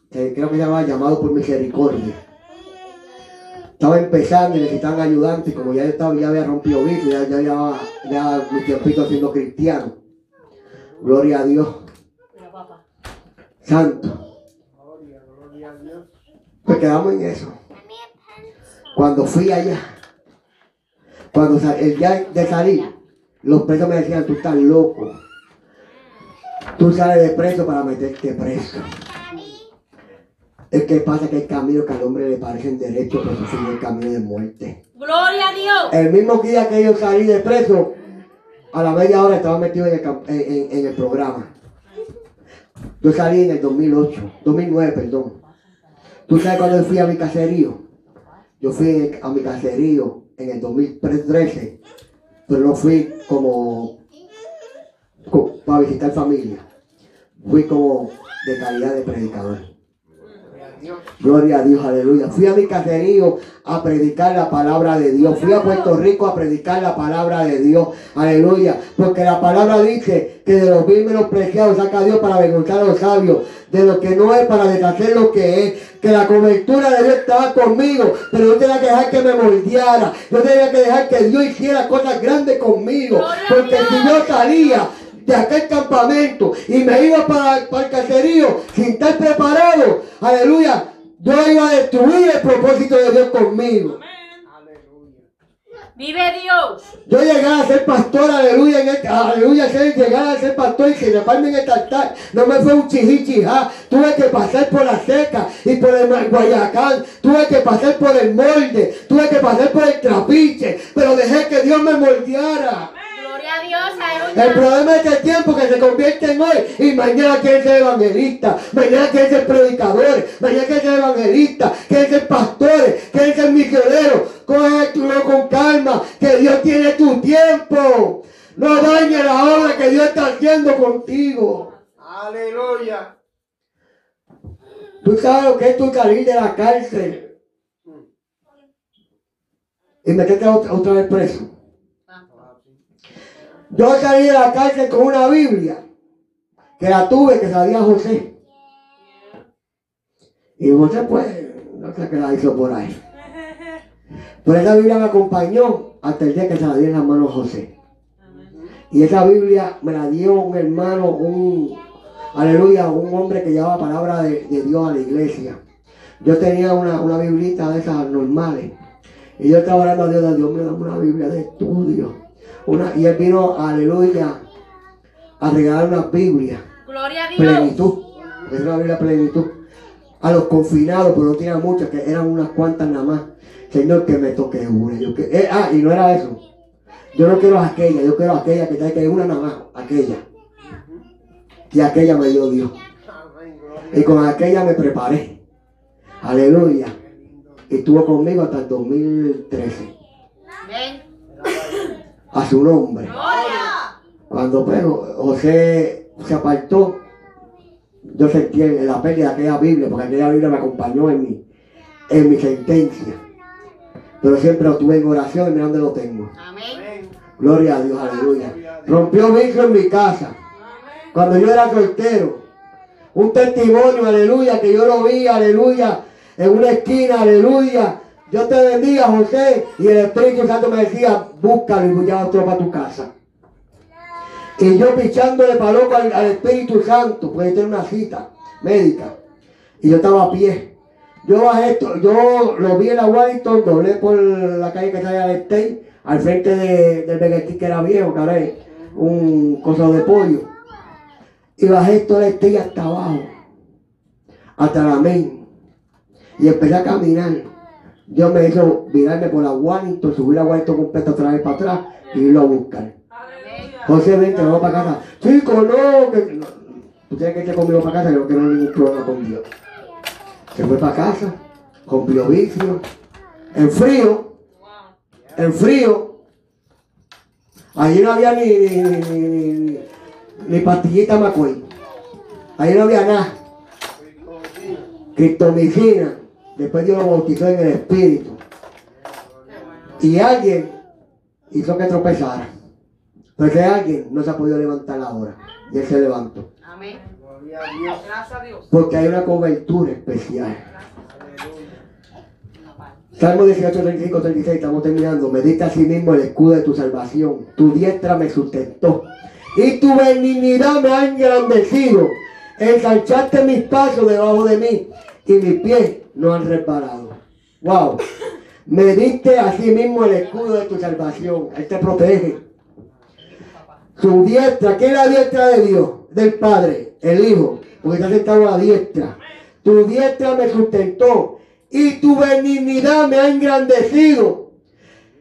que creo que se llamaba llamado por misericordia. Estaba empezando y necesitaban ayudantes, como ya yo estaba, ya había rompido vicio, ya, ya llevaba ya mi tiempito siendo cristiano. Gloria a Dios. Santo. Pues quedamos en eso. Cuando fui allá, cuando el día de salir, los presos me decían, tú estás loco. Tú sales de preso para meterte preso. Es que pasa que hay caminos que al hombre le parecen derechos, pero son el camino de muerte. Gloria a Dios. El mismo día que yo salí de preso, a la media hora estaba metido en el, camp- en- en- en el programa. Yo salí en el 2008, 2009, perdón. ¿Tú sabes cuándo fui a mi caserío? Yo fui a mi caserío en el 2013, pero no fui como, co- para visitar familia. Fui como de calidad de predicador. Gloria a Dios, aleluya. Fui a mi caserío a predicar la palabra de Dios. Fui a Puerto Rico a predicar la palabra de Dios. Aleluya. Porque la palabra dice que de los bien menospreciados saca Dios para avergonzar a los sabios. De lo que no es para deshacer lo que es. Que la cobertura de Dios estaba conmigo. Pero yo tenía que dejar que me moldeara. Yo tenía que dejar que Dios hiciera cosas grandes conmigo. Porque si yo salía de aquel campamento y me iba para, para el caserío sin estar preparado, aleluya, yo iba a destruir el propósito de Dios conmigo. Vive Dios. Yo llegué a ser pastor, aleluya, en este, aleluya, llegar a ser pastor y llamarme en este altar. No me fue un chijichijá. Tuve que pasar por la seca y por el Guayacán. Tuve que pasar por el molde. Tuve que pasar por el trapiche. Pero dejé que Dios me moldeara. Gloria a Dios. El problema es el tiempo que se convierte en hoy y mañana quiere ser evangelista, mañana quiere ser predicadores, mañana quiere ser evangelista, quiere ser pastores, quiere ser misioneros. Cógelo con calma, que Dios tiene tu tiempo. No dañe la obra que Dios está haciendo contigo. Aleluya. Tú sabes lo que es tu salir de la cárcel y meterte otra, otra vez preso. Yo salí de la cárcel con una Biblia que la tuve, que sabía José. Y José, pues, no sé qué la hizo por ahí. Pero esa Biblia me acompañó hasta el día que se la di en las manos a José. Y esa Biblia me la dio un hermano, un, aleluya, un hombre que llevaba palabra de, de Dios a la iglesia. Yo tenía una, una biblita de esas normales. Y yo estaba orando a Dios, Dios me da una Biblia de estudio. Una, y él vino, aleluya, a regalar una Biblia. Gloria a Dios. Plenitud. Es una Biblia plenitud. A los confinados, pero no tenía muchas, que eran unas cuantas nada más. Señor, que me toque una. Yo que, eh, ah, y no era eso. Yo no quiero aquella, yo quiero aquella que trae que una nada más, aquella. Y aquella me dio Dios. Y con aquella me preparé. Aleluya. Y estuvo conmigo hasta el 2013. A su nombre. Cuando pues, José se apartó, yo sentí en la pérdida de aquella Biblia, porque aquella Biblia me acompañó en mi, en mi sentencia. Pero siempre lo tuve en oración y mira dónde lo tengo. Amén. Gloria a Dios, aleluya. Rompió vicio en mi casa. Cuando yo era soltero. Un testimonio, aleluya, que yo lo vi, aleluya, en una esquina, aleluya. Yo te bendiga, José. Y el Espíritu Santo me decía, búscalo y ya otro para tu casa. Y yo pichándole para loco al, al Espíritu Santo, porque tenía una cita médica. Y yo estaba a pie. Yo bajé esto, yo lo vi en la Washington, doblé por la calle que sale al State, al frente de, del King que era viejo, que ahora es un coso de pollo. Y bajé todo el State hasta abajo, hasta la main. Y empecé a caminar. Dios me hizo virarme por la Washington, subir la Washington completa otra vez para atrás y irlo a buscar. José, vente, vamos para casa. Chico, no, que no. Tú tienes que irte conmigo para casa, yo que no hay ningún problema con Dios. Se fue para casa, cumplió vicio, en frío, en frío. Allí no había ni, ni, ni, ni, ni- ni pastillita McCoy. Allí no había nada. Criptomicina. Después Dios lo bautizó en el Espíritu. Y alguien hizo que tropezara. Pero ese alguien no se ha podido levantar ahora. Y él se levantó. Amén. Gloria a Dios. Gracias a Dios. Porque hay una cobertura especial. Salmo 18, 35, 36, estamos terminando. Medita a sí mismo el escudo de tu salvación. Tu diestra me sustentó. Y tu benignidad me ha engrandecido. Ensanchaste mis pasos debajo de mí. Y mis pies no han resbalado. Wow. Me diste así mismo el escudo de tu salvación. Él te protege. Su diestra, ¿qué es la diestra de Dios? Del Padre, el Hijo, porque está sentado a la diestra. Tu diestra me sustentó y tu benignidad me ha engrandecido.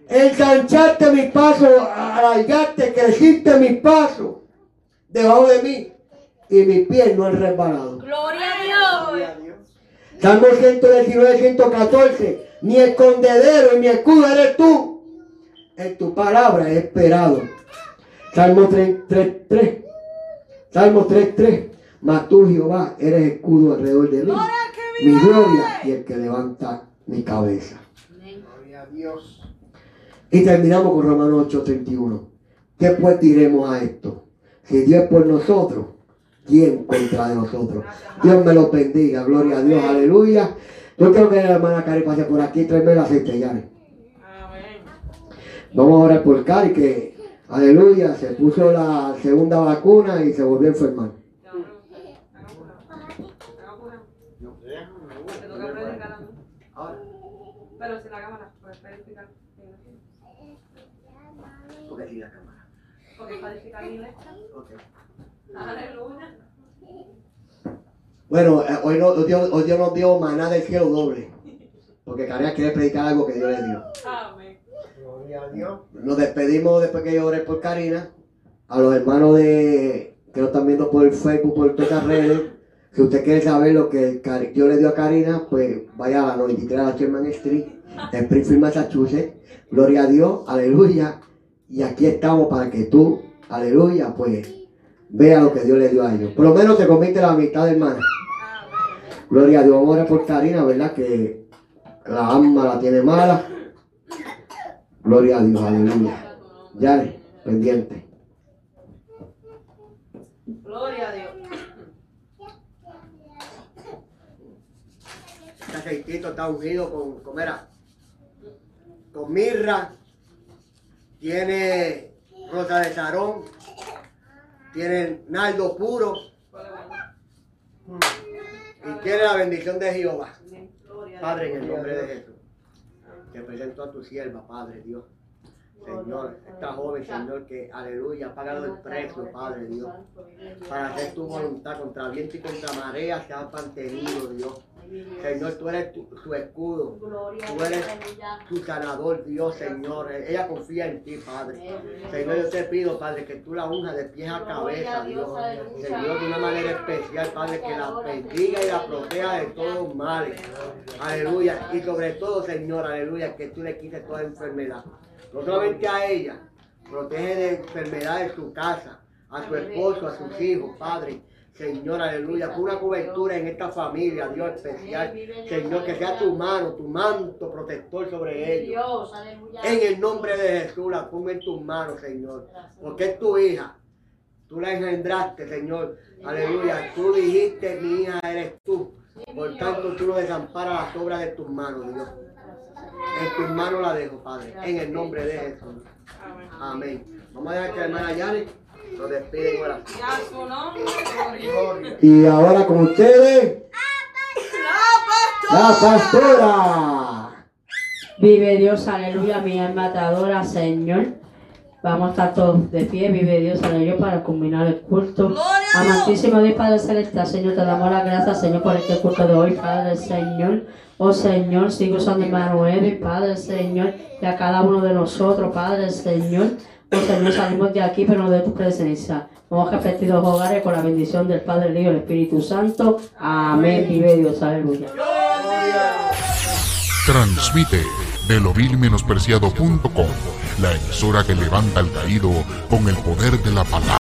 Ensanchaste mis pasos, alargaste, creciste mis pasos debajo de mí y mis pies no han resbalado. Gloria a Dios. Gloria a Dios. Salmo 119, 114. Mi escondedero y mi escudo eres tú. En tu palabra he esperado. Salmo 3, 3, 3. Salmo 3, 3. Mas tú, Jehová, eres escudo alrededor de mí. Mi gloria y el que levanta mi cabeza. Gloria a Dios. Y terminamos con Romanos 8, 31. ¿Qué pues diremos a esto? Si Dios es por nosotros, ¿quién contra de nosotros? Dios me los bendiga, gloria a Dios, aleluya. Yo creo que la hermana Cari pase por aquí, tráeme el aceite, ya. Vamos a orar por Cari que, aleluya, se puso la segunda vacuna y se volvió a enfermar. Pero si la cámara, puedes predicar. Porque si la cámara. Porque para mi iglesia. Aleluya. Bueno, eh, hoy, no, hoy Dios, hoy Dios nos dio maná del cielo doble. Porque Cari quiere predicar algo que Dios le dio. Amén. Gloria a Dios. Nos despedimos después que yo oré por Karina. A los hermanos de que lo están viendo por Facebook, por todas las redes. Si usted quiere saber lo que yo le dio a Karina, pues vaya a la 93 de la Sherman Street, en Springfield, Massachusetts. Gloria a Dios, aleluya. Y aquí estamos para que tú, aleluya, pues vea lo que Dios le dio a ellos. Por lo menos te convierte la mitad, hermana. Gloria a Dios. Vamos a orar por Karina, ¿verdad? Que la alma la tiene mala. Gloria a Dios, aleluya. Yare, pendiente. Gloria a Dios. Este aceitito está ungido con, con, mira, con mirra, tiene rosa de sarón, tiene nardo puro y tiene la bendición de Jehová. Padre, en el nombre de Jesús, te presento a tu sierva, Padre Dios. Señor, esta joven, Señor, que, aleluya, ha pagado el precio, Padre Dios, para hacer tu voluntad contra viento y contra marea, se ha mantenido, Dios. Señor, tú eres tu, escudo, tú eres tu sanador, Dios, Señor. Ella confía en ti, Padre. Señor, yo te pido, Padre, que tú la unjas de pies a cabeza, Dios. Señor, de una manera especial, Padre, que la bendiga y la proteja de todos males. Aleluya. Y sobre todo, Señor, aleluya, que tú le quites toda enfermedad. No solamente a ella, protege de enfermedades su casa, a su esposo, a sus hijos, Padre. Señor, aleluya, por una cobertura en esta familia, Dios especial. Señor, que sea tu mano, tu manto protector sobre ellos. Dios, aleluya. En el nombre de Jesús, la pongo en tus manos, Señor. Porque es tu hija. Tú la engendraste, Señor. Aleluya. Tú dijiste, mi hija eres tú. Por tanto, tú no desamparas las obras de tus manos, Dios. En tus manos la dejo, Padre. En el nombre de Jesús. Amén. Vamos a dejar que la hermana Yane nos despide. Y su nombre. Ahora con ustedes, la pastora. Vive Dios, aleluya, mi alma te adora, Señor. Vamos a estar todos de pie, vive Dios, aleluya, para culminar el culto. Amantísimo Dios Padre Celestial, Señor, te damos las gracias, Señor, por este culto de hoy, Padre Señor. Oh Señor, sigo usando Edwin, Padre Señor, y a cada uno de nosotros, Padre Señor. Oh Señor, salimos de aquí, pero no de tu presencia. Repetir los hogares con la bendición del Padre, el Hijo y el Espíritu Santo. Amén, vive Dios, aleluya. Transmite de lo vil menospreciado.com, la emisora que levanta al caído con el poder de la palabra.